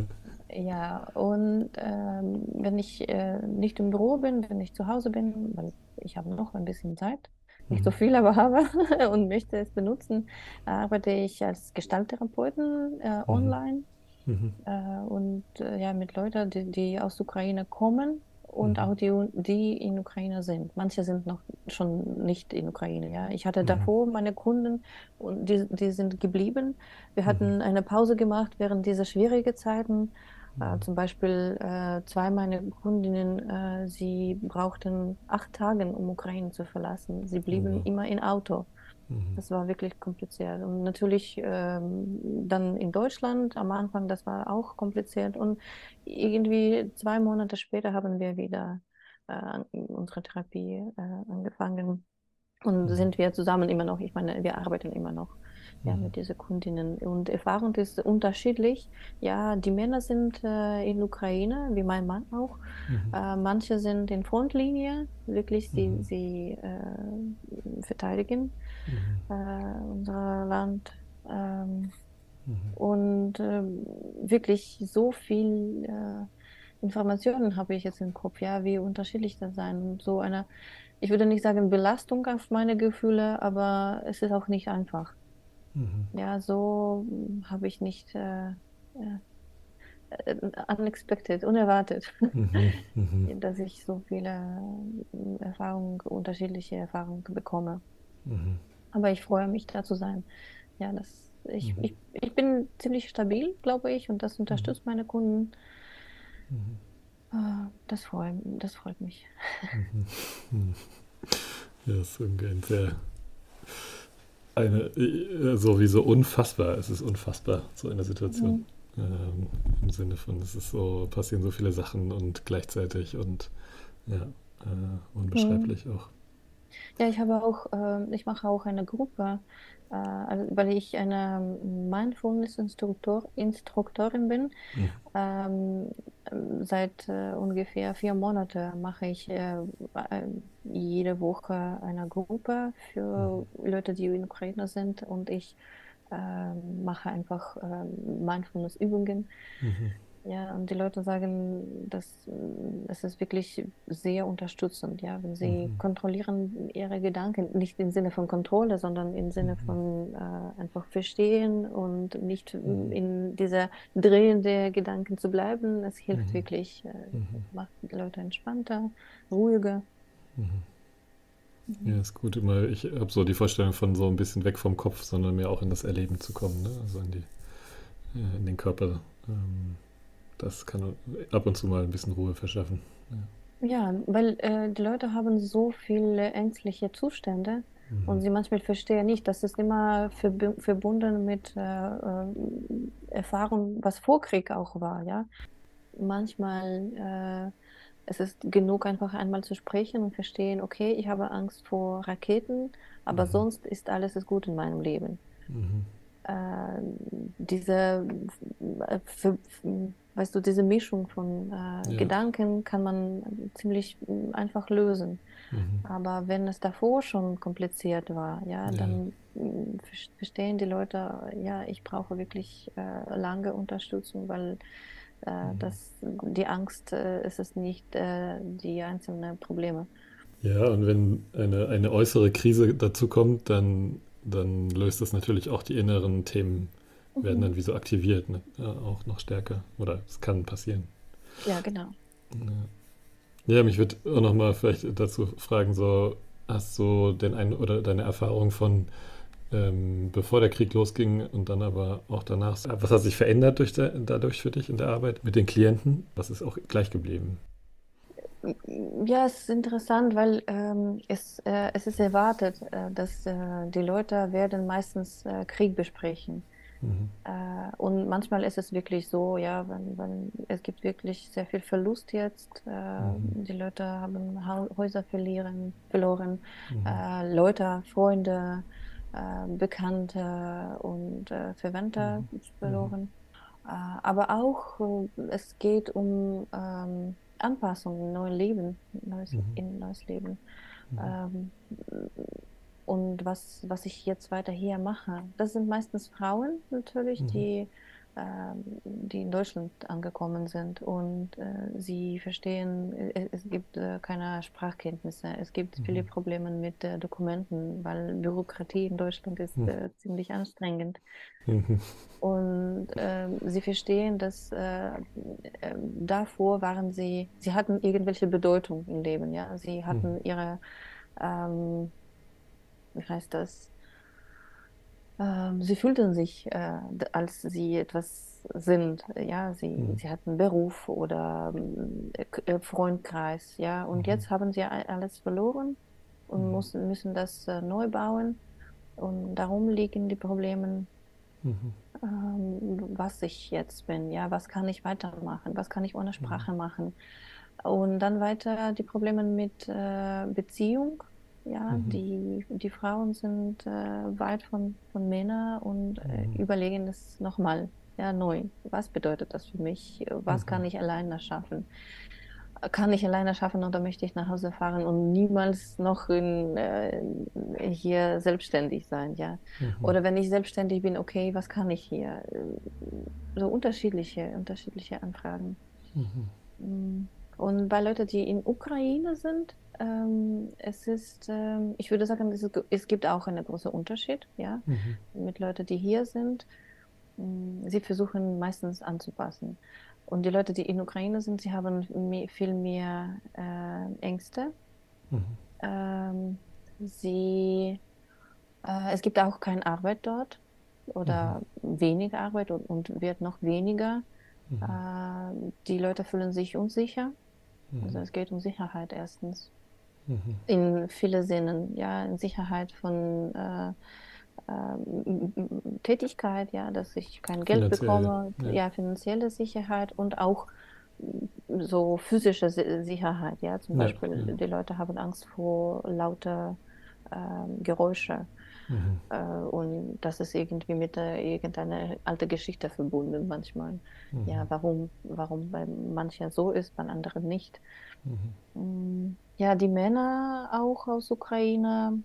Ja, und ähm, wenn ich äh, nicht im Büro bin, wenn ich zu Hause bin, weil ich habe noch ein bisschen Zeit, nicht so Mhm. viel, aber habe <laughs> und möchte es benutzen, arbeite ich als Gestalttherapeutin äh, Mhm. online. Mhm. Äh, und äh, ja, mit Leuten, die, die aus Ukraine kommen und mhm. auch die, die in Ukraine sind. Manche sind noch schon nicht in Ukraine. Ja, ich hatte mhm. davor meine Kunden und die, die sind geblieben. Wir hatten mhm. eine Pause gemacht während dieser schwierigen Zeiten. Äh, mhm. zum Beispiel äh, zwei meiner Kundinnen, äh, sie brauchten acht Tage, um Ukraine zu verlassen. Sie blieben mhm. immer im Auto. Mhm. Das war wirklich kompliziert. Und natürlich ähm, dann in Deutschland am Anfang, das war auch kompliziert. Und irgendwie zwei Monate später haben wir wieder äh, unsere Therapie äh, angefangen und mhm. sind wir zusammen immer noch. Ich meine, wir arbeiten immer noch ja, mhm. mit diesen Kundinnen. Und Erfahrung ist unterschiedlich. Ja, die Männer sind äh, in Ukraine, wie mein Mann auch. Mhm. Äh, manche sind in Frontlinie, wirklich, sie, mhm. sie äh, verteidigen mhm. äh, unser Land. Ähm, mhm. und ähm, wirklich so viel äh, Informationen habe ich jetzt im Kopf, ja, wie unterschiedlich das sein. So eine, ich würde nicht sagen Belastung auf meine Gefühle, aber es ist auch nicht einfach. Mhm. Ja, so hm, habe ich nicht äh, äh, unexpected, unerwartet, mhm. Mhm. <laughs> dass ich so viele hm, Erfahrungen, unterschiedliche Erfahrungen bekomme. Mhm. Aber ich freue mich, da zu sein. Ja, das, ich, mhm. ich, ich bin ziemlich stabil, glaube ich, und das unterstützt mhm. meine Kunden. Uh, das, freut, das freut mich. <laughs> Ja, das ist irgendwie ein sehr eine äh, sowieso unfassbar. Es ist unfassbar, so eine Situation. Mhm. Ähm, Im Sinne von, es ist so, passieren so viele Sachen und gleichzeitig und ja, äh, unbeschreiblich mhm. auch. Ja, ich habe auch, äh, ich mache auch eine Gruppe, äh, also, weil ich eine Mindfulness-Instruktorin bin. Mhm. Ähm, seit äh, ungefähr vier Monaten mache ich äh, äh, jede Woche eine Gruppe für mhm. Leute, die in Ukraine sind und ich ähm, mache einfach ähm, Mindfulness-Übungen. Mhm. Ja, und die Leute sagen, dass es ist wirklich sehr unterstützend, ja, wenn sie mhm. kontrollieren ihre Gedanken, nicht im Sinne von Kontrolle, sondern im Sinne mhm. von äh, einfach verstehen und nicht mhm. in dieser Drehen der Gedanken zu bleiben. Es hilft mhm. wirklich, äh, mhm. macht die Leute entspannter, ruhiger. Ja, ist gut. Immer, ich habe so die Vorstellung von so ein bisschen weg vom Kopf, sondern mehr auch in das Erleben zu kommen, ne? also in, die, in den Körper. Ähm das kann ab und zu mal ein bisschen Ruhe verschaffen. Ja, ja weil äh, die Leute haben so viele ängstliche Zustände mhm. und sie manchmal verstehen nicht, das ist immer verb verbunden mit äh, äh, Erfahrung, was vor Krieg auch war, ja. Manchmal äh, es ist genug, einfach einmal zu sprechen und verstehen, okay, ich habe Angst vor Raketen, aber mhm. sonst ist alles gut in meinem Leben. Mhm. Äh, diese äh, für, weißt du, diese Mischung von äh, ja. Gedanken kann man ziemlich mm, einfach lösen. Mhm. Aber wenn es davor schon kompliziert war, ja, ja. dann mm, verstehen die Leute, ja, ich brauche wirklich äh, lange Unterstützung, weil äh, mhm. das, die Angst äh, ist es nicht äh, die einzelnen Probleme. Ja, und wenn eine, eine äußere Krise dazu kommt, dann, dann löst das natürlich auch die inneren Themen werden dann wie so aktiviert, ne? ja, auch noch stärker. Oder es kann passieren. Ja, genau. Ja, ja mich würde auch noch mal vielleicht dazu fragen, so hast du denn ein oder deine Erfahrung von ähm, bevor der Krieg losging und dann aber auch danach, was hat sich verändert durch der, dadurch für dich in der Arbeit mit den Klienten? Was ist auch gleich geblieben? Ja, es ist interessant, weil ähm, es, äh, es ist erwartet, äh, dass äh, die Leute werden meistens äh, Krieg besprechen. Mhm. Äh, und manchmal ist es wirklich so, ja, wenn, wenn es gibt wirklich sehr viel Verlust jetzt. Äh, mhm. Die Leute haben ha Häuser verlieren, verloren, mhm. Leute, Freunde, Bekannte und Verwandte mhm. verloren. Äh, aber auch es geht um ähm, Anpassung, neues Leben, neues, mhm. in neues Leben. Mhm. Ähm, und was, was ich jetzt weiter hier mache. Das sind meistens Frauen natürlich, mhm. die die in Deutschland angekommen sind und äh, sie verstehen, es, es gibt äh, keine Sprachkenntnisse, es gibt mhm. viele Probleme mit äh, Dokumenten, weil Bürokratie in Deutschland ist mhm. Äh, ziemlich anstrengend. Mhm. Und ähm, sie verstehen, dass äh, ähm, davor waren sie, sie hatten irgendwelche Bedeutung im Leben, ja, sie hatten mhm. ihre, ähm, wie heißt das? Ähm, sie fühlten sich, äh, als sie etwas sind. Ja, sie, mhm. sie hatten Beruf oder äh, Freundkreis. Ja, und mhm. jetzt haben sie alles verloren und mhm. müssen, müssen das äh, neu bauen. Und darum liegen die Probleme, mhm. ähm, was ich jetzt bin. Ja, was kann ich weitermachen? Was kann ich ohne mhm. Sprache machen? Und dann weiter die Probleme mit äh, Beziehung ja, mhm. die, die Frauen sind äh, weit von, von Männern und äh, mhm. überlegen das nochmal, ja, neu. Was bedeutet das für mich? Was mhm. kann ich alleine schaffen? Kann ich alleine schaffen oder möchte ich nach Hause fahren und niemals noch in, äh, hier selbstständig sein, ja? Mhm. Oder wenn ich selbstständig bin, okay, was kann ich hier? So unterschiedliche, unterschiedliche Anfragen. Und bei Leuten, die in Ukraine sind, ähm, es ist, ähm, ich würde sagen, es, ist, es, gibt auch einen großen Unterschied, ja, mhm. mit Leuten, die hier sind. Mm, sie versuchen meistens anzupassen. Und die Leute, die in Ukraine sind, sie haben mehr, viel mehr äh, Ängste. Mhm. Ähm, sie, äh, es gibt auch keine Arbeit dort oder mhm. weniger Arbeit und, und, wird noch weniger. Mhm. Äh, die Leute fühlen sich unsicher. Also mhm. es geht um Sicherheit erstens. Mhm. In viele Sinnen, ja, in Sicherheit von äh, äh, Tätigkeit, ja, dass ich kein Geld bekomme, ja. ja. finanzielle Sicherheit und auch so physische Sicherheit, ja, zum ja, Beispiel ja. die Leute haben Angst vor lauter äh, Geräusche. Mhm. Äh, und das ist irgendwie mit äh, irgendeiner alten Geschichte verbunden manchmal. Mhm. Ja, warum, warum bei manchen so ist, bei anderen nicht. Mhm. Mm, ja, die Männer auch aus Ukraine.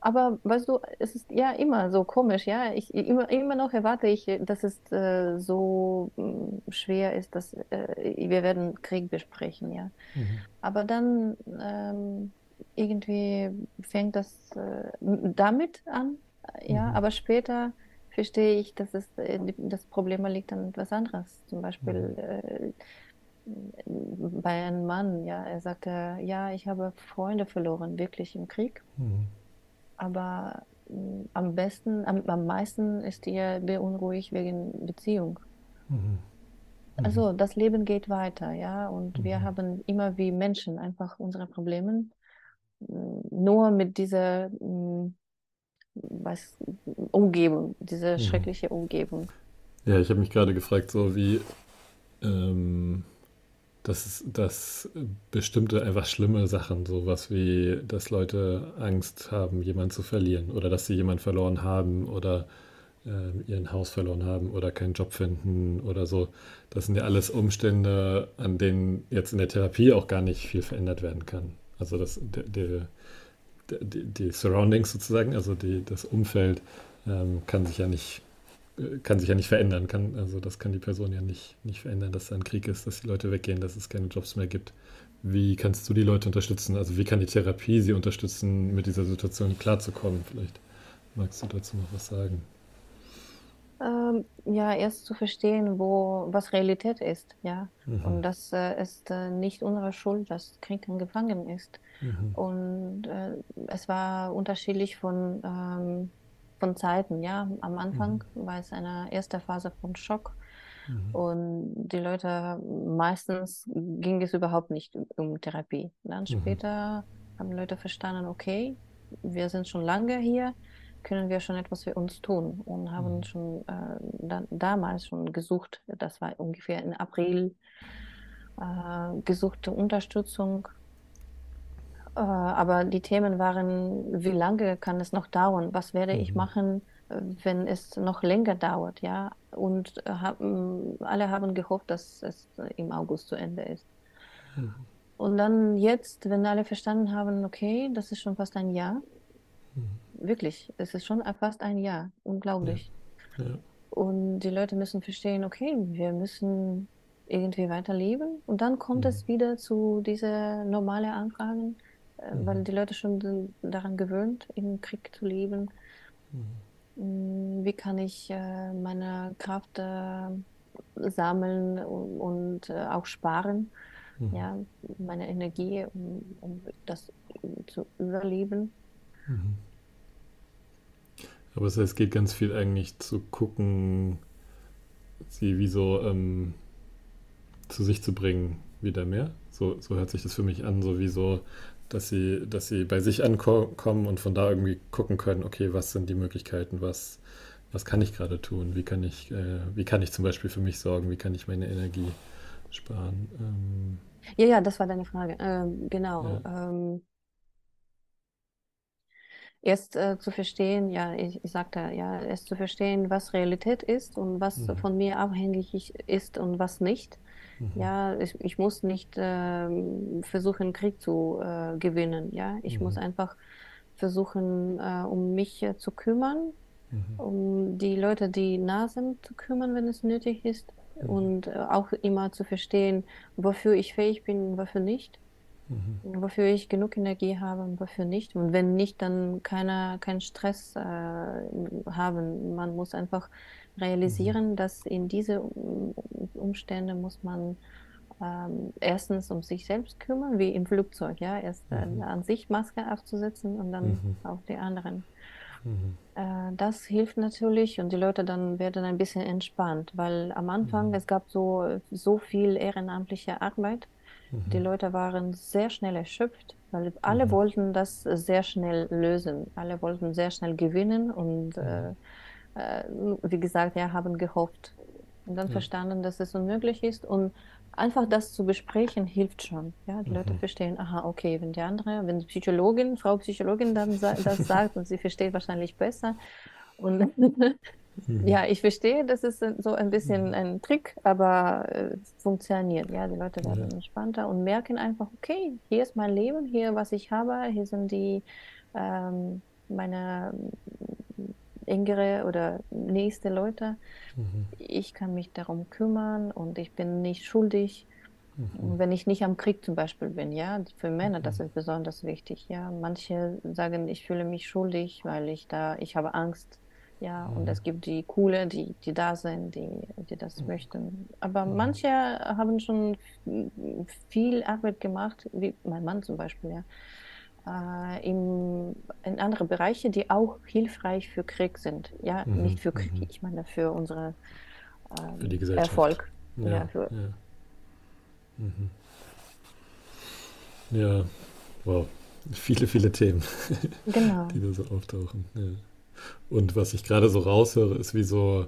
Aber weißt du, es ist ja immer so komisch, ja. Ich, immer, immer noch erwarte ich, dass es äh, so äh, schwer ist, dass äh, wir werden Krieg besprechen, ja. Mhm. Aber dann ähm, irgendwie fängt das äh, damit an, ja. Mhm. Aber später verstehe ich, dass es äh, das Problem liegt an etwas anderes. Zum Beispiel mhm. Äh, bei einem Mann, ja, er sagte, ja, ich habe Freunde verloren, wirklich im Krieg. Mhm. Aber mm, am besten, am, am meisten ist er beunruhigt wegen Beziehung. Mhm. Mhm. Also das Leben geht weiter, ja, und wir mhm. haben immer wie Menschen einfach unsere Probleme. Nur mit dieser mm, was, Umgebung, diese mhm. schreckliche Umgebung. Ja, ich habe mich gerade gefragt, so wie ähm, dass, dass bestimmte einfach schlimme Sachen, sowas wie, dass Leute Angst haben, jemanden zu verlieren oder dass sie jemanden verloren haben oder äh, ihren Haus verloren haben oder keinen Job finden oder so. Das sind ja alles Umstände, an denen jetzt in der Therapie auch gar nicht viel verändert werden kann. Also das, die, die, die Surroundings sozusagen, also die, das Umfeld ähm, kann sich ja nicht kann sich ja nicht verändern. Kann, also das kann die Person ja nicht, nicht verändern, dass da ein Krieg ist, dass die Leute weggehen, dass es keine Jobs mehr gibt. Wie kannst du die Leute unterstützen? Also wie kann die Therapie sie unterstützen, mit dieser Situation klarzukommen? Vielleicht magst du dazu noch was sagen. Ähm, ja, erst zu verstehen, wo was Realität ist, ja. Mhm. Und das äh, ist äh, nicht unsere Schuld, dass Krieg angefangen ist. Mhm. Und äh, es war unterschiedlich von ähm, von Zeiten, ja. Am Anfang mhm. war es eine erste Phase von Schock. Mhm. Und die Leute, meistens ging es überhaupt nicht um Therapie. Dann mhm. später haben Leute verstanden, okay, wir sind schon lange hier, können wir schon etwas für uns tun und haben mhm. schon äh, da, damals schon gesucht, das war ungefähr in April, äh, gesuchte Unterstützung äh, aber die Themen waren, wie lange kann es noch dauern? Was werde mhm. ich machen, wenn es noch länger dauert? Ja, und haben, alle haben gehofft, dass es im August zu Ende ist. Mhm. Und dann jetzt, wenn alle verstanden haben, okay, das ist schon fast ein Jahr, mhm. Wirklich, es ist schon fast ein Jahr, unglaublich. Ja. Ja. und die Leute müssen verstehen, okay, wir müssen irgendwie weiterleben. Und dann kommt Mhm. es wieder zu diese normale Anfragen, äh, weil Mhm. die Leute schon daran gewöhnt, im Krieg zu leben. Mhm. Mm, Wie kann ich äh, meine Kraft äh, sammeln und, auch sparen? Mhm. Ja, meine Energie, um, um das zu überleben. Mhm. Aber es heißt, es geht ganz viel eigentlich zu gucken, sie wie so ähm, zu sich zu bringen, wieder mehr. So, so hört sich das für mich an, so wie so, dass sie, dass sie bei sich ankommen und von da irgendwie gucken können, okay, was sind die Möglichkeiten, was, was kann ich gerade tun, wie kann ich, äh, wie kann ich zum Beispiel für mich sorgen, wie kann ich meine Energie sparen. Ähm, Ja, ja, das war deine Frage. Ähm, genau. ja. Ähm, erst äh, zu verstehen, ja, ich, ich sagte, ja, erst zu verstehen, was Realität ist und was Mhm. von mir abhängig ist und was nicht. Mhm. Ja, ich, ich muss nicht ähm, versuchen, Krieg zu äh, gewinnen. Ja, ich muss Mhm. einfach versuchen, äh, um mich äh, zu kümmern, Mhm. um die Leute, die nah sind, zu kümmern, wenn es nötig ist. Mhm. Und äh, auch immer zu verstehen, wofür ich fähig bin und wofür nicht Mhm. wofür ich genug Energie habe und wofür nicht. Und wenn nicht, dann keiner, keinen Stress äh, haben. Man muss einfach Mhm. realisieren, dass in diese Um- Umstände muss man ähm, erstens um sich selbst kümmern, wie im Flugzeug, ja, erst äh, Mhm. an sich Maske aufzusetzen und dann Mhm. auf die anderen. Mhm. Äh, das hilft natürlich und die Leute dann werden ein bisschen entspannt, weil am Anfang Mhm. es gab so so viel ehrenamtliche Arbeit. Die Mhm. Leute waren sehr schnell erschöpft, weil alle Mhm. wollten das sehr schnell lösen. Alle wollten sehr schnell gewinnen und äh, Mhm. äh, wie gesagt, ja, haben gehofft und dann Ja. verstanden, dass es unmöglich ist und einfach das zu besprechen hilft schon. Ja, die Leute Mhm. verstehen, aha, okay, wenn die andere, wenn die Psychologin, Frau Psychologin dann das <laughs> sagt und sie versteht wahrscheinlich besser und <laughs> Mhm. ja, ich verstehe, das ist so ein bisschen Mhm. ein Trick, aber äh, es funktioniert. Ja, die Leute werden Ja. entspannter und merken einfach, okay, hier ist mein Leben, hier was ich habe, hier sind die ähm, meine mm, engere oder nächste Leute. Mhm. Ich kann mich darum kümmern und ich bin nicht schuldig. Mhm. Wenn ich nicht am Krieg zum Beispiel bin, ja, für Männer, das Mhm. ist besonders wichtig, ja. Manche sagen, ich fühle mich schuldig, weil ich da, ich habe Angst, ja, und Mhm. es gibt die Coole, die, die da sind, die, die das Mhm. möchten. Aber Mhm. manche haben schon viel Arbeit gemacht, wie mein Mann zum Beispiel, ja, äh, in, in andere Bereiche, die auch hilfreich für Krieg sind. Ja, Mhm. nicht für Krieg, Mhm. ich meine für unsere Für die Gesellschaft. Erfolg. Ja, Ja, für, ja. Mhm. Ja, wow. <laughs> Viele, viele Themen, genau. die da so auftauchen. Ja. Und was ich gerade so raushöre, ist wie so,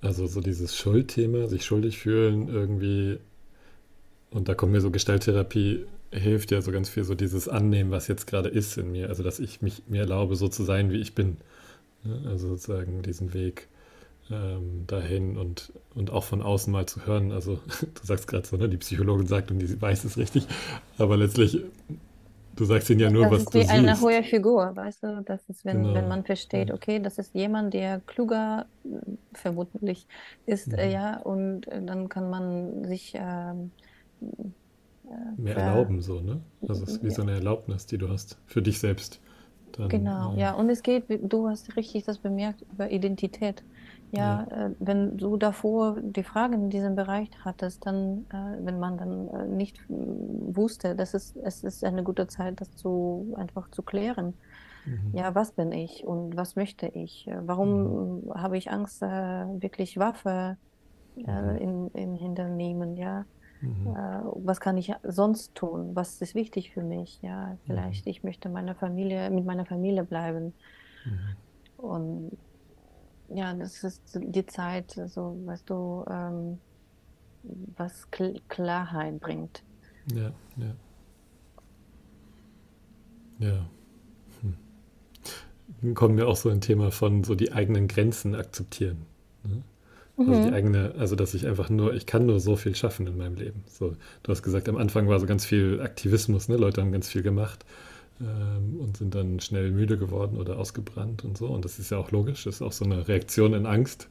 also so dieses Schuldthema, sich schuldig fühlen irgendwie. Und da kommt mir so Gestalttherapie, hilft ja so ganz viel so dieses Annehmen, was jetzt gerade ist in mir. Also dass ich mich mir erlaube, so zu sein, wie ich bin. Also sozusagen diesen Weg ähm, dahin und, und auch von außen mal zu hören. Also <laughs> du sagst gerade so, ne, die Psychologin sagt und die weiß es richtig, aber letztlich, du sagst ihnen ja nur, Das was ist du wie eine hohe Figur, weißt du? Das ist, wenn, wenn Genau. man versteht, Ja. okay, das ist jemand, der kluger äh, vermutlich ist, äh, Mhm. ja, und äh, dann kann man sich ähm, äh, Mehr erlauben, so, ne? Also es ist wie so eine Erlaubnis, die du hast für dich selbst. Dann, Genau, äh, ja, und es geht, du hast richtig das bemerkt, über Identität. Ja, äh, wenn du davor die Fragen in diesem Bereich hattest, dann, äh, wenn man dann äh, nicht äh, wusste, das ist, es ist eine gute Zeit, das zu einfach zu klären. mhm. Ja, was bin ich und was möchte ich? Äh, Warum äh, habe ich Angst, äh, wirklich Waffe Mhm. in, in Hintern nehmen? Ja, Mhm. was kann ich sonst tun? Was ist wichtig für mich? Ja, vielleicht ich möchte meiner Familie, mit meiner Familie bleiben. Mhm. Und ja, das ist die Zeit, so, weißt du, ähm, was Kl Klarheit bringt. Ja, ja. Ja. Hm. Dann kommen wir auch so ein Thema von so die eigenen Grenzen akzeptieren. Ne? Also die Mhm. eigene, also dass ich einfach nur, ich kann nur so viel schaffen in meinem Leben. So, du hast gesagt, am Anfang war so ganz viel Aktivismus, ne? Leute haben ganz viel gemacht. Ähm, und sind dann schnell müde geworden oder ausgebrannt und so. Und das ist ja auch logisch, das ist auch so eine Reaktion in Angst.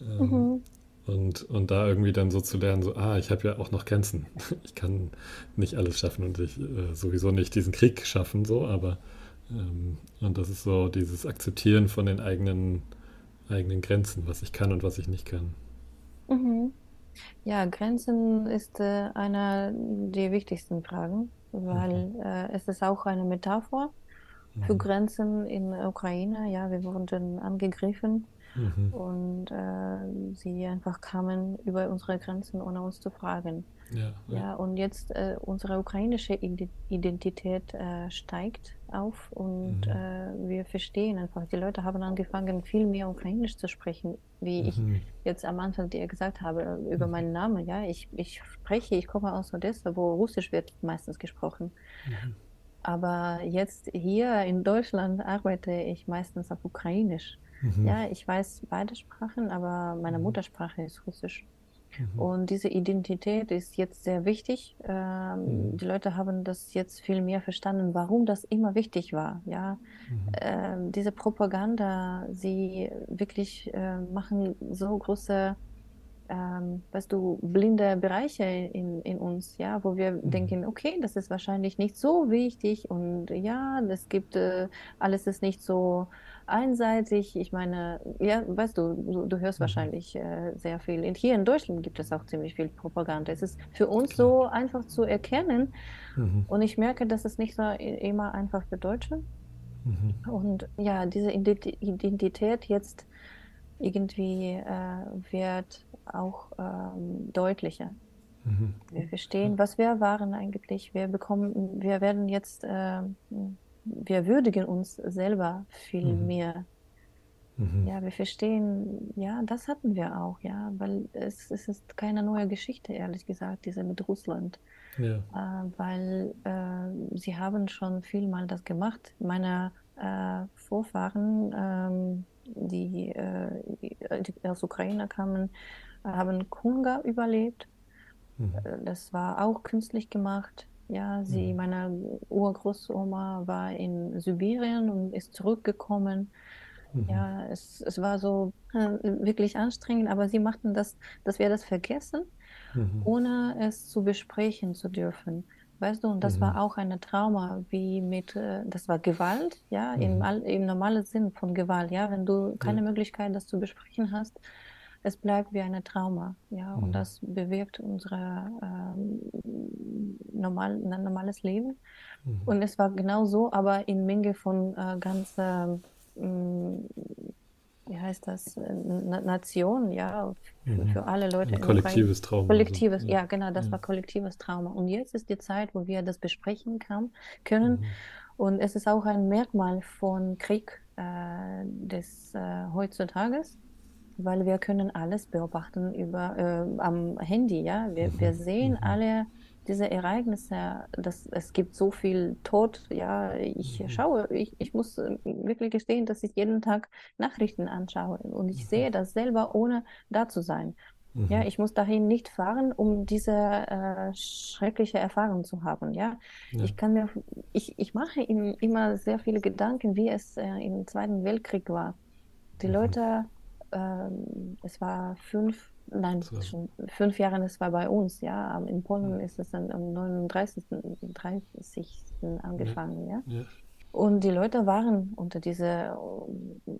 Ähm, mhm. Und, und da irgendwie dann so zu lernen, so, ah, ich habe ja auch noch Grenzen. <laughs> Ich kann nicht alles schaffen und ich äh, sowieso nicht diesen Krieg schaffen, so, aber ähm, und das ist so dieses Akzeptieren von den eigenen, eigenen Grenzen, was ich kann und was ich nicht kann. Mhm. Ja, Grenzen ist äh, einer der wichtigsten Fragen, weil mhm. äh, es ist auch eine Metapher für mhm. Grenzen in der Ukraine. Ja, wir wurden angegriffen Mhm. Und äh, sie einfach kamen über unsere Grenzen, ohne uns zu fragen. Ja, ja. ja und jetzt äh, unsere ukrainische Identität äh, steigt auf und mhm. Äh, wir verstehen einfach, die Leute haben angefangen, viel mehr Ukrainisch zu sprechen, wie mhm. ich jetzt am Anfang dir gesagt habe, äh, über mhm. meinen Namen. Ja, ich, ich spreche, ich komme aus Odessa, wo Russisch wird meistens gesprochen. Mhm. Aber jetzt hier in Deutschland arbeite ich meistens auf Ukrainisch. Mhm. Ja, ich weiß beide Sprachen, aber meine mhm. Muttersprache ist Russisch. Mhm. Und diese Identität ist jetzt sehr wichtig. Ähm, mhm. Die Leute haben das jetzt viel mehr verstanden, warum das immer wichtig war. Ja, mhm. ähm, diese Propaganda, sie wirklich äh, machen so große ähm, weißt du, blinde Bereiche in, in uns, ja, wo wir mhm. denken, okay, das ist wahrscheinlich nicht so wichtig und ja, es gibt, äh, alles ist nicht so einseitig. Ich meine, ja, weißt du, du, du hörst mhm. wahrscheinlich äh, sehr viel. Und hier in Deutschland gibt es auch ziemlich viel Propaganda. Es ist für uns so einfach zu erkennen mhm. und ich merke, dass es nicht so immer einfach für Deutsche. Mhm. Und ja, diese Identität jetzt irgendwie äh, wird auch ähm, deutlicher. Mhm. Wir verstehen, was wir waren eigentlich. Wir bekommen, wir werden jetzt, äh, wir würdigen uns selber viel mhm. mehr. Mhm. Ja, wir verstehen, ja, das hatten wir auch, ja, weil es, es ist keine neue Geschichte, ehrlich gesagt, diese mit Russland. Ja. Äh, weil äh, sie haben schon viel mal das gemacht. Meine äh, Vorfahren, ähm, die, äh, die aus Ukraine kamen, haben Kunga überlebt. Mhm. Äh, das war auch künstlich gemacht. Ja, sie, mhm. meine Urgroßoma war in Sibirien und ist zurückgekommen. Mhm. Ja, es, es war so äh, wirklich anstrengend, aber sie machten das, dass wir das vergessen, mhm. ohne es zu besprechen zu dürfen. Weißt du, und das war mhm. auch ein Trauma, wie mit, äh, das war Gewalt, ja, im, mhm. im normalen Sinn von Gewalt, ja, wenn du keine ja. Möglichkeit, das zu besprechen hast, es bleibt wie ein Trauma, ja, mhm. und das bewirkt unser äh, normal, normales Leben. Mhm. Und es war genau so, aber in Menge von äh, ganz, äh, wie heißt das, Na Nation, ja, für, mhm. für alle Leute. Ein kollektives Trauma. Kollektives, also, ja. ja. genau, das ja. war kollektives Trauma. Und jetzt ist die Zeit, wo wir das besprechen kann, können. Mhm. Und es ist auch ein Merkmal von Krieg äh, des äh, heutzutage weil wir können alles beobachten über äh, am Handy, ja. Wir, mhm. wir sehen mhm. alle diese Ereignisse, dass es gibt so viel Tod, ja, ich mhm. schaue, ich, ich muss äh, wirklich gestehen, dass ich jeden Tag Nachrichten anschaue und ich mhm. sehe das selber, ohne da zu sein. Mhm. Ja, ich muss dahin nicht fahren, um diese äh, schreckliche Erfahrung zu haben. Ja? ja, ich kann mir, ich, ich mache ihm immer sehr viele Gedanken, wie es äh, im Zweiten Weltkrieg war. Die mhm. Leute ähm, es war fünf, nein, so. schon fünf Jahre, es war bei uns, ja. In Polen ja. ist es dann am 39. 30. angefangen, ja. ja. Und die Leute waren unter diese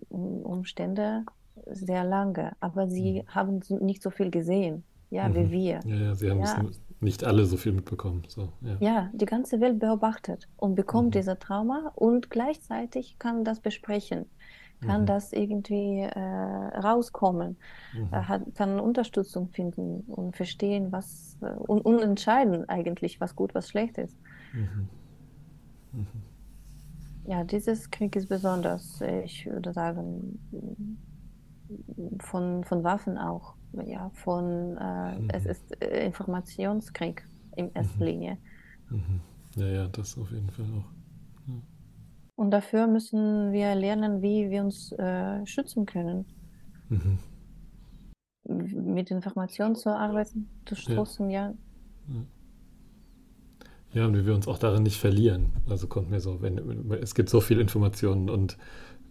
Umstände sehr lange, aber sie mhm. haben nicht so viel gesehen, ja, mhm. wie wir. Ja, ja sie haben ja. nicht alle so viel mitbekommen. So, ja. ja. die ganze Welt beobachtet und bekommt mhm. diese Trauma und gleichzeitig kann das besprechen kann mhm. das irgendwie äh, rauskommen, mhm. äh, hat, kann Unterstützung finden und verstehen, was äh, und, und, entscheiden eigentlich, was gut, was schlecht ist. Mhm. mhm. Ja, dieses Krieg ist besonders, ich würde sagen, von, von Waffen auch. Ja, von äh, es mhm. ist äh, Informationskrieg in erster mhm. Linie. Ja, ja, das auf jeden Fall auch. Und dafür müssen wir lernen, wie wir uns äh, schützen können. Mhm. Mit Informationen zu arbeiten, zu stoßen, ja. ja. Ja, und wie wir uns auch darin nicht verlieren. Also kommt mir so, wenn es gibt so viel Informationen und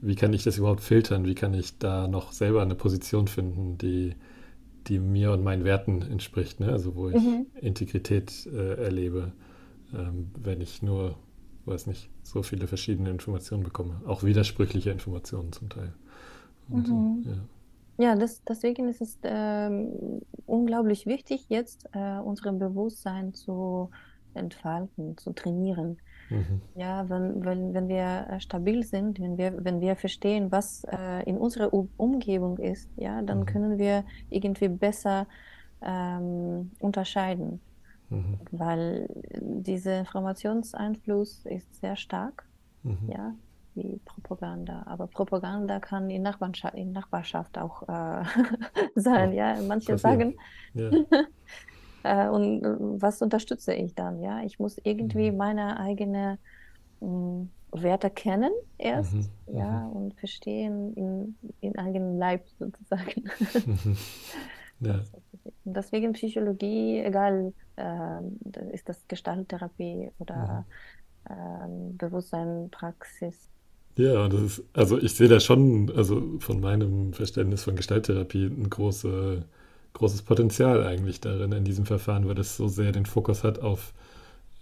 wie kann ich das überhaupt filtern? Wie kann ich da noch selber eine Position finden, die, die mir und meinen Werten entspricht? Ne? Also wo ich mhm. Integrität äh, erlebe, ähm, wenn ich nur, weiß nicht, so viele verschiedene Informationen bekomme. Auch widersprüchliche Informationen zum Teil. Mhm. So, ja. Ja, das, deswegen ist es ähm, unglaublich wichtig, jetzt äh, unser Bewusstsein zu entfalten, zu trainieren. Mhm. Ja, wenn, wenn, wenn wir äh, stabil sind, wenn wir, wenn wir verstehen, was äh, in unserer U Umgebung ist, ja, dann mhm. können wir irgendwie besser ähm, unterscheiden. Mhm. Weil dieser Informationseinfluss ist sehr stark. Mhm. Ja, wie Propaganda. Aber Propaganda kann in Nachbarschaft, in Nachbarschaft auch äh, <laughs> sein. Ja, manche sagen. Ja. <laughs> äh, und äh, was unterstütze ich dann? Ja, ich muss irgendwie mhm. meine eigenen hm, Werte kennen erst, mhm. ja, mhm. und verstehen in, in eigenen Leib sozusagen. <laughs> Mhm. Ja. Deswegen Psychologie, egal, äh, ist das Gestalttherapie oder äh, Bewusstseinpraxis, ja, das ist, also ich sehe da schon, also von meinem Verständnis von Gestalttherapie ein große, großes Potenzial eigentlich darin, in diesem Verfahren, weil es so sehr den Fokus hat auf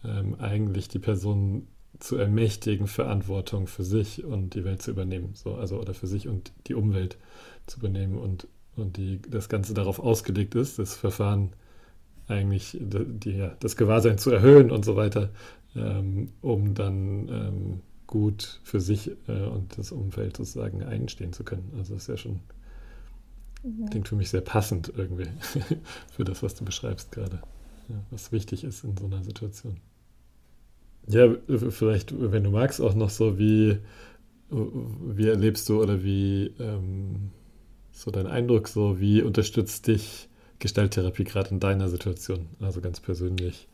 ähm, eigentlich die Person zu ermächtigen, Verantwortung für sich und die Welt zu übernehmen. So, also oder für sich und die Umwelt zu übernehmen und, und die, das Ganze darauf ausgelegt ist, das Verfahren eigentlich die, das Gewahrsein zu erhöhen und so weiter, ähm, um dann ähm, gut für sich äh, und das Umfeld sozusagen einstehen zu können. Also das ist ja schon, mhm. klingt für mich sehr passend irgendwie <laughs> für das, was du beschreibst gerade, ja, was wichtig ist in so einer Situation. Ja, vielleicht, wenn du magst, auch noch so, wie, wie erlebst du oder wie ähm, so dein Eindruck, so wie unterstützt dich Gestalttherapie gerade in deiner Situation, also ganz persönlich?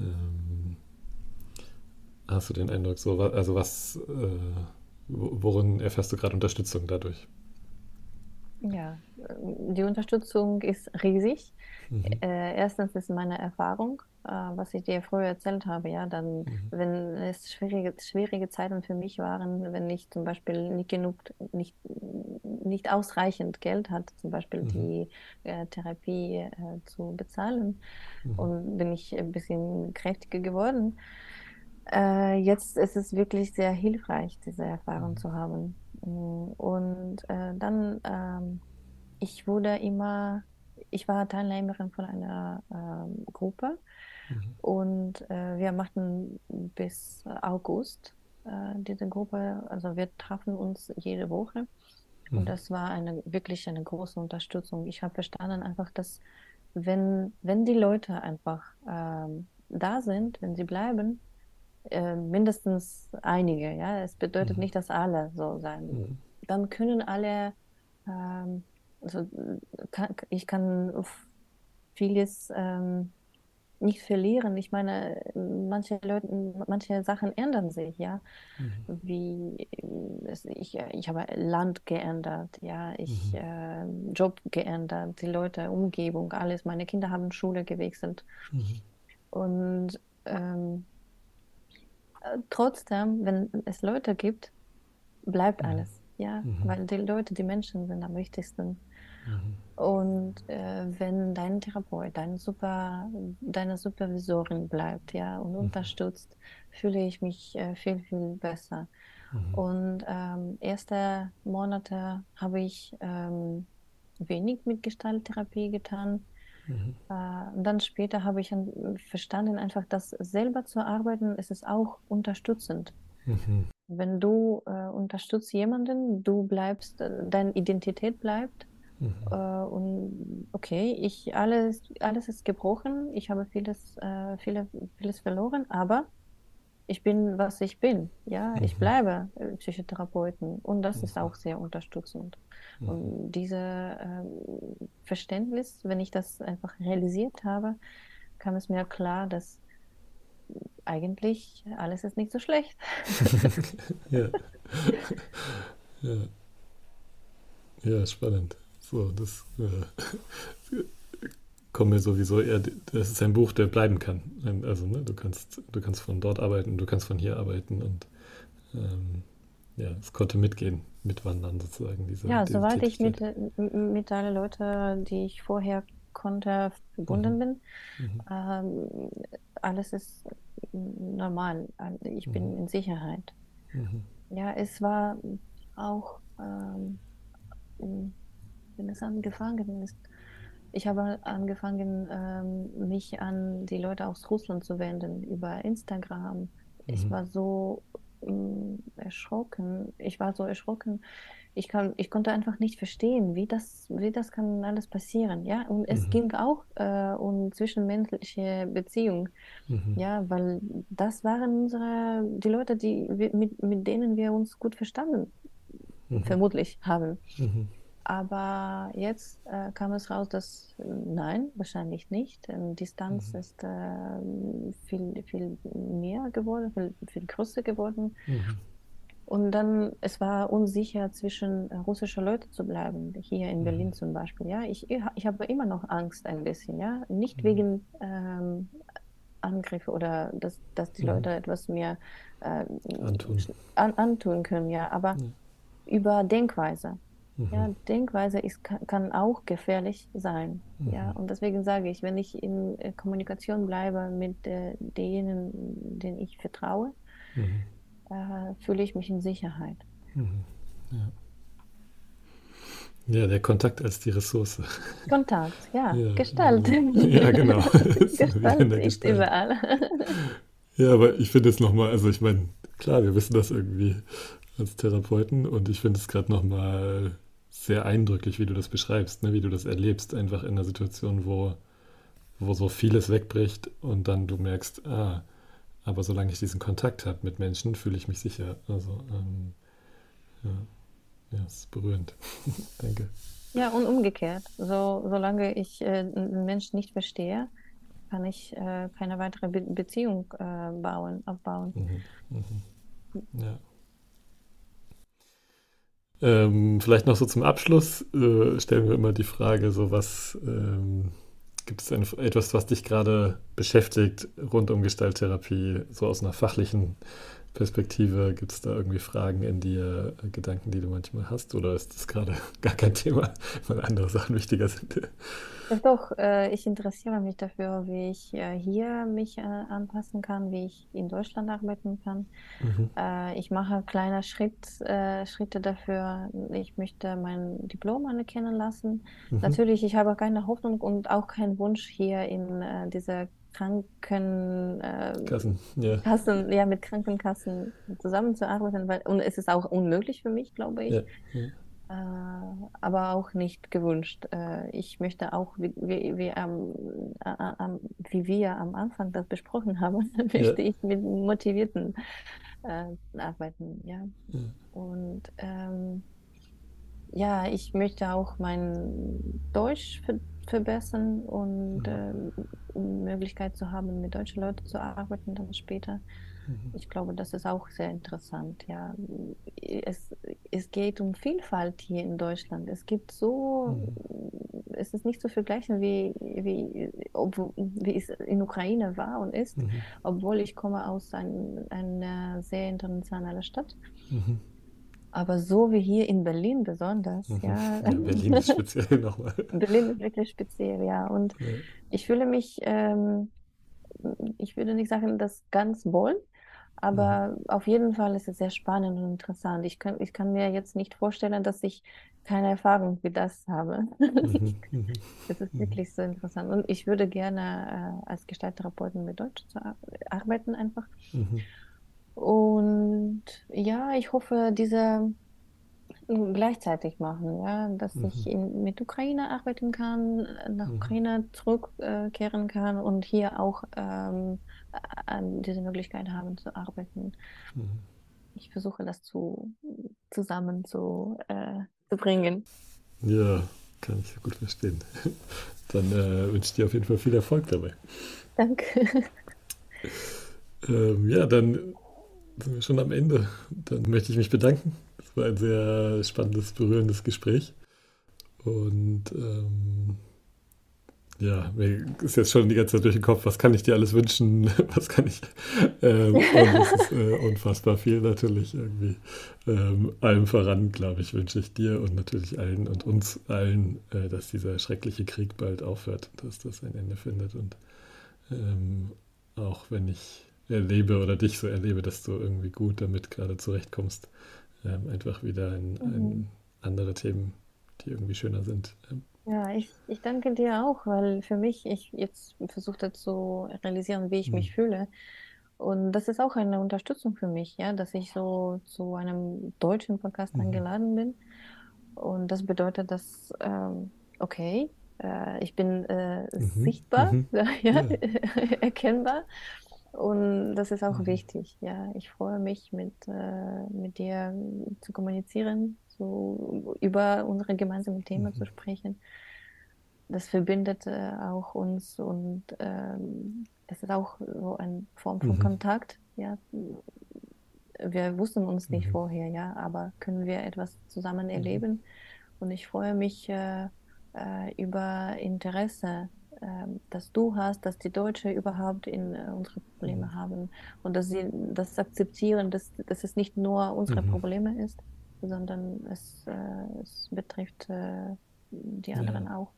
Ähm, hast du den Eindruck, so, also was, äh, worin erfährst du gerade Unterstützung dadurch? Ja, die Unterstützung ist riesig. Mhm. Äh, erstens ist meine Erfahrung, äh, was ich dir früher erzählt habe, ja, dann, mhm. wenn es schwierige, schwierige Zeiten für mich waren, wenn ich zum Beispiel nicht genug, nicht, nicht ausreichend Geld hatte, zum Beispiel mhm. die äh, Therapie äh, zu bezahlen, mhm. und bin ich ein bisschen kräftiger geworden. Äh, jetzt ist es wirklich sehr hilfreich, diese Erfahrung mhm. zu haben. Mm, und äh, dann, ähm, ich wurde immer, ich war Teilnehmerin von einer ähm, Gruppe mhm. und äh, wir machten bis August äh, diese Gruppe, also wir trafen uns jede Woche. Mhm. Und das war eine wirklich eine große Unterstützung. Ich habe verstanden einfach, dass wenn, wenn die Leute einfach ähm, da sind, wenn sie bleiben, äh, mindestens einige, ja. Es bedeutet mhm. nicht, dass alle so sein. Mhm. Dann können alle, ähm, also kann, ich kann vieles ähm, nicht verlieren. Ich meine, manche Leute, manche Sachen ändern sich, ja. Mhm. Wie ich, ich habe Land geändert, ja, ich mhm. äh, Job geändert, die Leute, Umgebung, alles. Meine Kinder haben Schule gewechselt. Mhm. Und ähm, trotzdem, wenn es Leute gibt, bleibt alles. Ja, mhm. weil die Leute, die Menschen sind am wichtigsten. Mhm. Und äh, wenn dein Therapeut, dein Super, deine Supervisorin bleibt, ja, und mhm. unterstützt, fühle ich mich äh, viel, viel besser. Mhm. Und ähm, erste Monate habe ich ähm, wenig mit Gestalttherapie getan. Mhm. Äh, dann später habe ich verstanden, einfach das selber zu arbeiten, ist es auch unterstützend. Mhm. Wenn du äh, unterstützt jemanden, du bleibst, äh, deine Identität bleibt. Mhm. Äh, und okay, ich alles, alles ist gebrochen, ich habe vieles, äh, viele, vieles verloren, aber ich bin, was ich bin. Ja, mhm. ich bleibe äh, Psychotherapeuten und das mhm. ist auch sehr unterstützend. Mhm. Und dieses äh, Verständnis, wenn ich das einfach realisiert habe, kam es mir klar, dass eigentlich alles ist nicht so schlecht. <laughs> ja. ja. Ja, spannend. So, das äh, kommt mir sowieso eher, das ist ein Buch, der bleiben kann. Also ne, du kannst, du kannst von dort arbeiten, du kannst von hier arbeiten und ähm, ja, es konnte mitgehen, mitwandern sozusagen. Diese, ja, diese soweit ich mit, mit allen Leuten, die ich vorher konnte, verbunden mhm. bin, mhm. Ähm, alles ist normal. Ich bin mhm. in Sicherheit. Mhm. Ja, es war auch, ähm, wenn es angefangen ist, ich habe angefangen, ähm, mich an die Leute aus Russland zu wenden über Instagram. Mhm. Ich war so ähm, erschrocken. Ich war so erschrocken. Ich, kann, ich konnte einfach nicht verstehen, wie das, wie das kann alles passieren. Ja? Und es mhm. ging auch äh, um zwischenmenschliche Beziehungen. Mhm. Ja, weil das waren unsere, die Leute, die, mit, mit denen wir uns gut verstanden, mhm. vermutlich haben. Mhm. Aber jetzt äh, kam es raus, dass nein, wahrscheinlich nicht. Ähm, Distanz mhm. ist äh, viel, viel mehr geworden, viel, viel größer geworden. Mhm. Und dann, es war unsicher, zwischen russischen Leuten zu bleiben, hier in mhm. Berlin zum Beispiel. Ja, ich, ich habe immer noch Angst ein bisschen, ja. Nicht mhm. wegen ähm, Angriffe oder dass, dass die mhm. Leute etwas mir äh, antun. An, antun können, ja, aber über Denkweise. Mhm. Ja, Denkweise ist, kann auch gefährlich sein. Mhm. Ja, und deswegen sage ich, wenn ich in äh, Kommunikation bleibe mit äh, denen, denen ich vertraue, mhm. Äh, fühle ich mich in Sicherheit. Mhm. Ja. Ja, der Kontakt als die Ressource. Kontakt, ja. ja Gestalt. Ja, genau. <laughs> Gestalt ist überall. Ja, aber ich finde es nochmal, also ich meine, klar, wir wissen das irgendwie als Therapeuten und ich finde es gerade nochmal sehr eindrücklich, wie du das beschreibst, ne? wie du das erlebst, einfach in einer Situation, wo, wo so vieles wegbricht und dann du merkst, ah, aber solange ich diesen Kontakt habe mit Menschen, fühle ich mich sicher. Also, ähm, ja, ja, es ist berührend. <laughs> Danke. Ja, und umgekehrt. So, solange ich äh, einen Menschen nicht verstehe, kann ich äh, keine weitere Be Beziehung äh, bauen, aufbauen. Mhm, mhm. Ja. Ähm, vielleicht noch so zum Abschluss äh, stellen wir immer die Frage, so was ähm, gibt es etwas, was dich gerade beschäftigt rund um Gestalttherapie, so aus einer fachlichen Perspektive? Gibt es da irgendwie Fragen in dir, Gedanken, die du manchmal hast? Oder ist das gerade <laughs> gar kein Thema, weil andere Sachen wichtiger sind? Ja, doch, äh, ich interessiere mich dafür, wie ich äh, hier mich äh, anpassen kann, wie ich in Deutschland arbeiten kann. Mhm. Äh, ich mache kleine Schritt, äh, Schritte dafür. Ich möchte mein Diplom anerkennen lassen. Mhm. Natürlich, ich habe keine Hoffnung und auch keinen Wunsch, hier in äh, dieser Krankenkassen, ja. Kassen, ja, mit Krankenkassen zusammenzuarbeiten, weil, und es ist auch unmöglich für mich, glaube ich. Ja. Ja. Äh, aber auch nicht gewünscht. Äh, ich möchte auch, wie, wie, wie, ähm, äh, wie wir am Anfang das besprochen haben, <laughs> möchte ich mit Motivierten äh, arbeiten. Ja. ja. Und ähm, ja, ich möchte auch mein Deutsch ver verbessern und mhm. äh, Möglichkeit zu haben, mit deutschen Leuten zu arbeiten dann später. Mhm. Ich glaube, das ist auch sehr interessant. Ja, es, es geht um Vielfalt hier in Deutschland. Es gibt so, mhm. es ist nicht zu vergleichen, wie, wie, ob, wie es in Ukraine war und ist, mhm. obwohl ich komme aus ein, einer sehr internationalen Stadt. Mhm. Aber so wie hier in Berlin besonders, mhm. ja. ja. Berlin ist speziell nochmal. <laughs> Berlin ist wirklich speziell, ja. Und ja. ich fühle mich, ähm, ich würde nicht sagen, das ganz wohl, aber mhm. auf jeden Fall ist es sehr spannend und interessant. Ich kann, ich kann mir jetzt nicht vorstellen, dass ich keine Erfahrung wie das habe. <laughs> Mhm. mhm. das ist mhm. wirklich so interessant. Und ich würde gerne äh, als Gestalttherapeutin mit Deutsch arbeiten einfach. Mhm. Und ja, ich hoffe, diese gleichzeitig machen, ja, dass mhm. ich in, mit Ukraine arbeiten kann, nach mhm. Ukraine zurückkehren kann und hier auch ähm, diese Möglichkeit haben zu arbeiten. Mhm. Ich versuche das zu, zusammen zu, äh, zu bringen. Ja, kann ich gut verstehen. <laughs> Dann äh, wünsche ich dir auf jeden Fall viel Erfolg dabei. Danke. <laughs> Ähm, ja, dann sind wir schon am Ende. Dann möchte ich mich bedanken. Es war ein sehr spannendes, berührendes Gespräch. Und ähm, ja, mir ist jetzt schon die ganze Zeit durch den Kopf, was kann ich dir alles wünschen, <laughs> was kann ich, ähm, und es ist äh, unfassbar viel natürlich irgendwie. Ähm, allem voran, glaube ich, wünsche ich dir und natürlich allen und uns allen, äh, dass dieser schreckliche Krieg bald aufhört, dass das ein Ende findet und ähm, auch wenn ich erlebe oder dich so erlebe, dass du irgendwie gut damit gerade zurechtkommst, ähm, einfach wieder in, mhm. in andere Themen, die irgendwie schöner sind, ähm, ja, ich, ich danke dir auch, weil für mich, ich jetzt versuche zu realisieren, wie ich mich mhm. fühle. Und das ist auch eine Unterstützung für mich, ja, dass ich so zu einem deutschen Podcast mhm. eingeladen bin. Und das bedeutet, dass, ähm, okay, äh, ich bin äh, mhm. sichtbar, mhm. <laughs> ja, ja. <laughs> erkennbar. Und das ist auch mhm. wichtig, ja. Ich freue mich, mit, äh, mit dir zu kommunizieren, so über unsere gemeinsamen Themen mhm. zu sprechen. Das verbindet äh, auch uns und ähm, das ist auch so eine Form von mhm. Kontakt. Ja, wir wussten uns nicht mhm. vorher, ja, aber können wir etwas zusammen mhm. erleben. Und ich freue mich äh, äh, über Interesse, äh, das du hast, dass die Deutsche überhaupt in äh, unsere Probleme mhm. haben und dass sie das akzeptieren, dass, dass es nicht nur unsere mhm. Probleme ist, sondern es, äh, es betrifft äh, die anderen ja. auch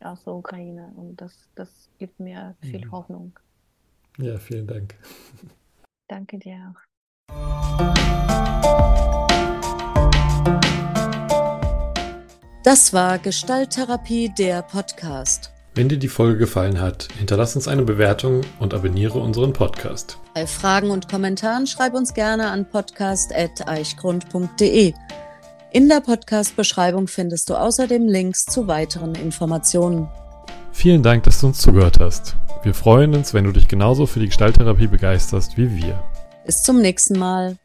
aus der Ukraine. Und das, das gibt mir viel mhm. Hoffnung. Ja, vielen Dank. Danke dir auch. Das war Gestalttherapie, der Podcast. Wenn dir die Folge gefallen hat, hinterlass uns eine Bewertung und abonniere unseren Podcast. Bei Fragen und Kommentaren schreib uns gerne an podcast.eichgrund.de. In der Podcast-Beschreibung findest du außerdem Links zu weiteren Informationen. Vielen Dank, dass du uns zugehört hast. Wir freuen uns, wenn du dich genauso für die Gestalttherapie begeisterst wie wir. Bis zum nächsten Mal.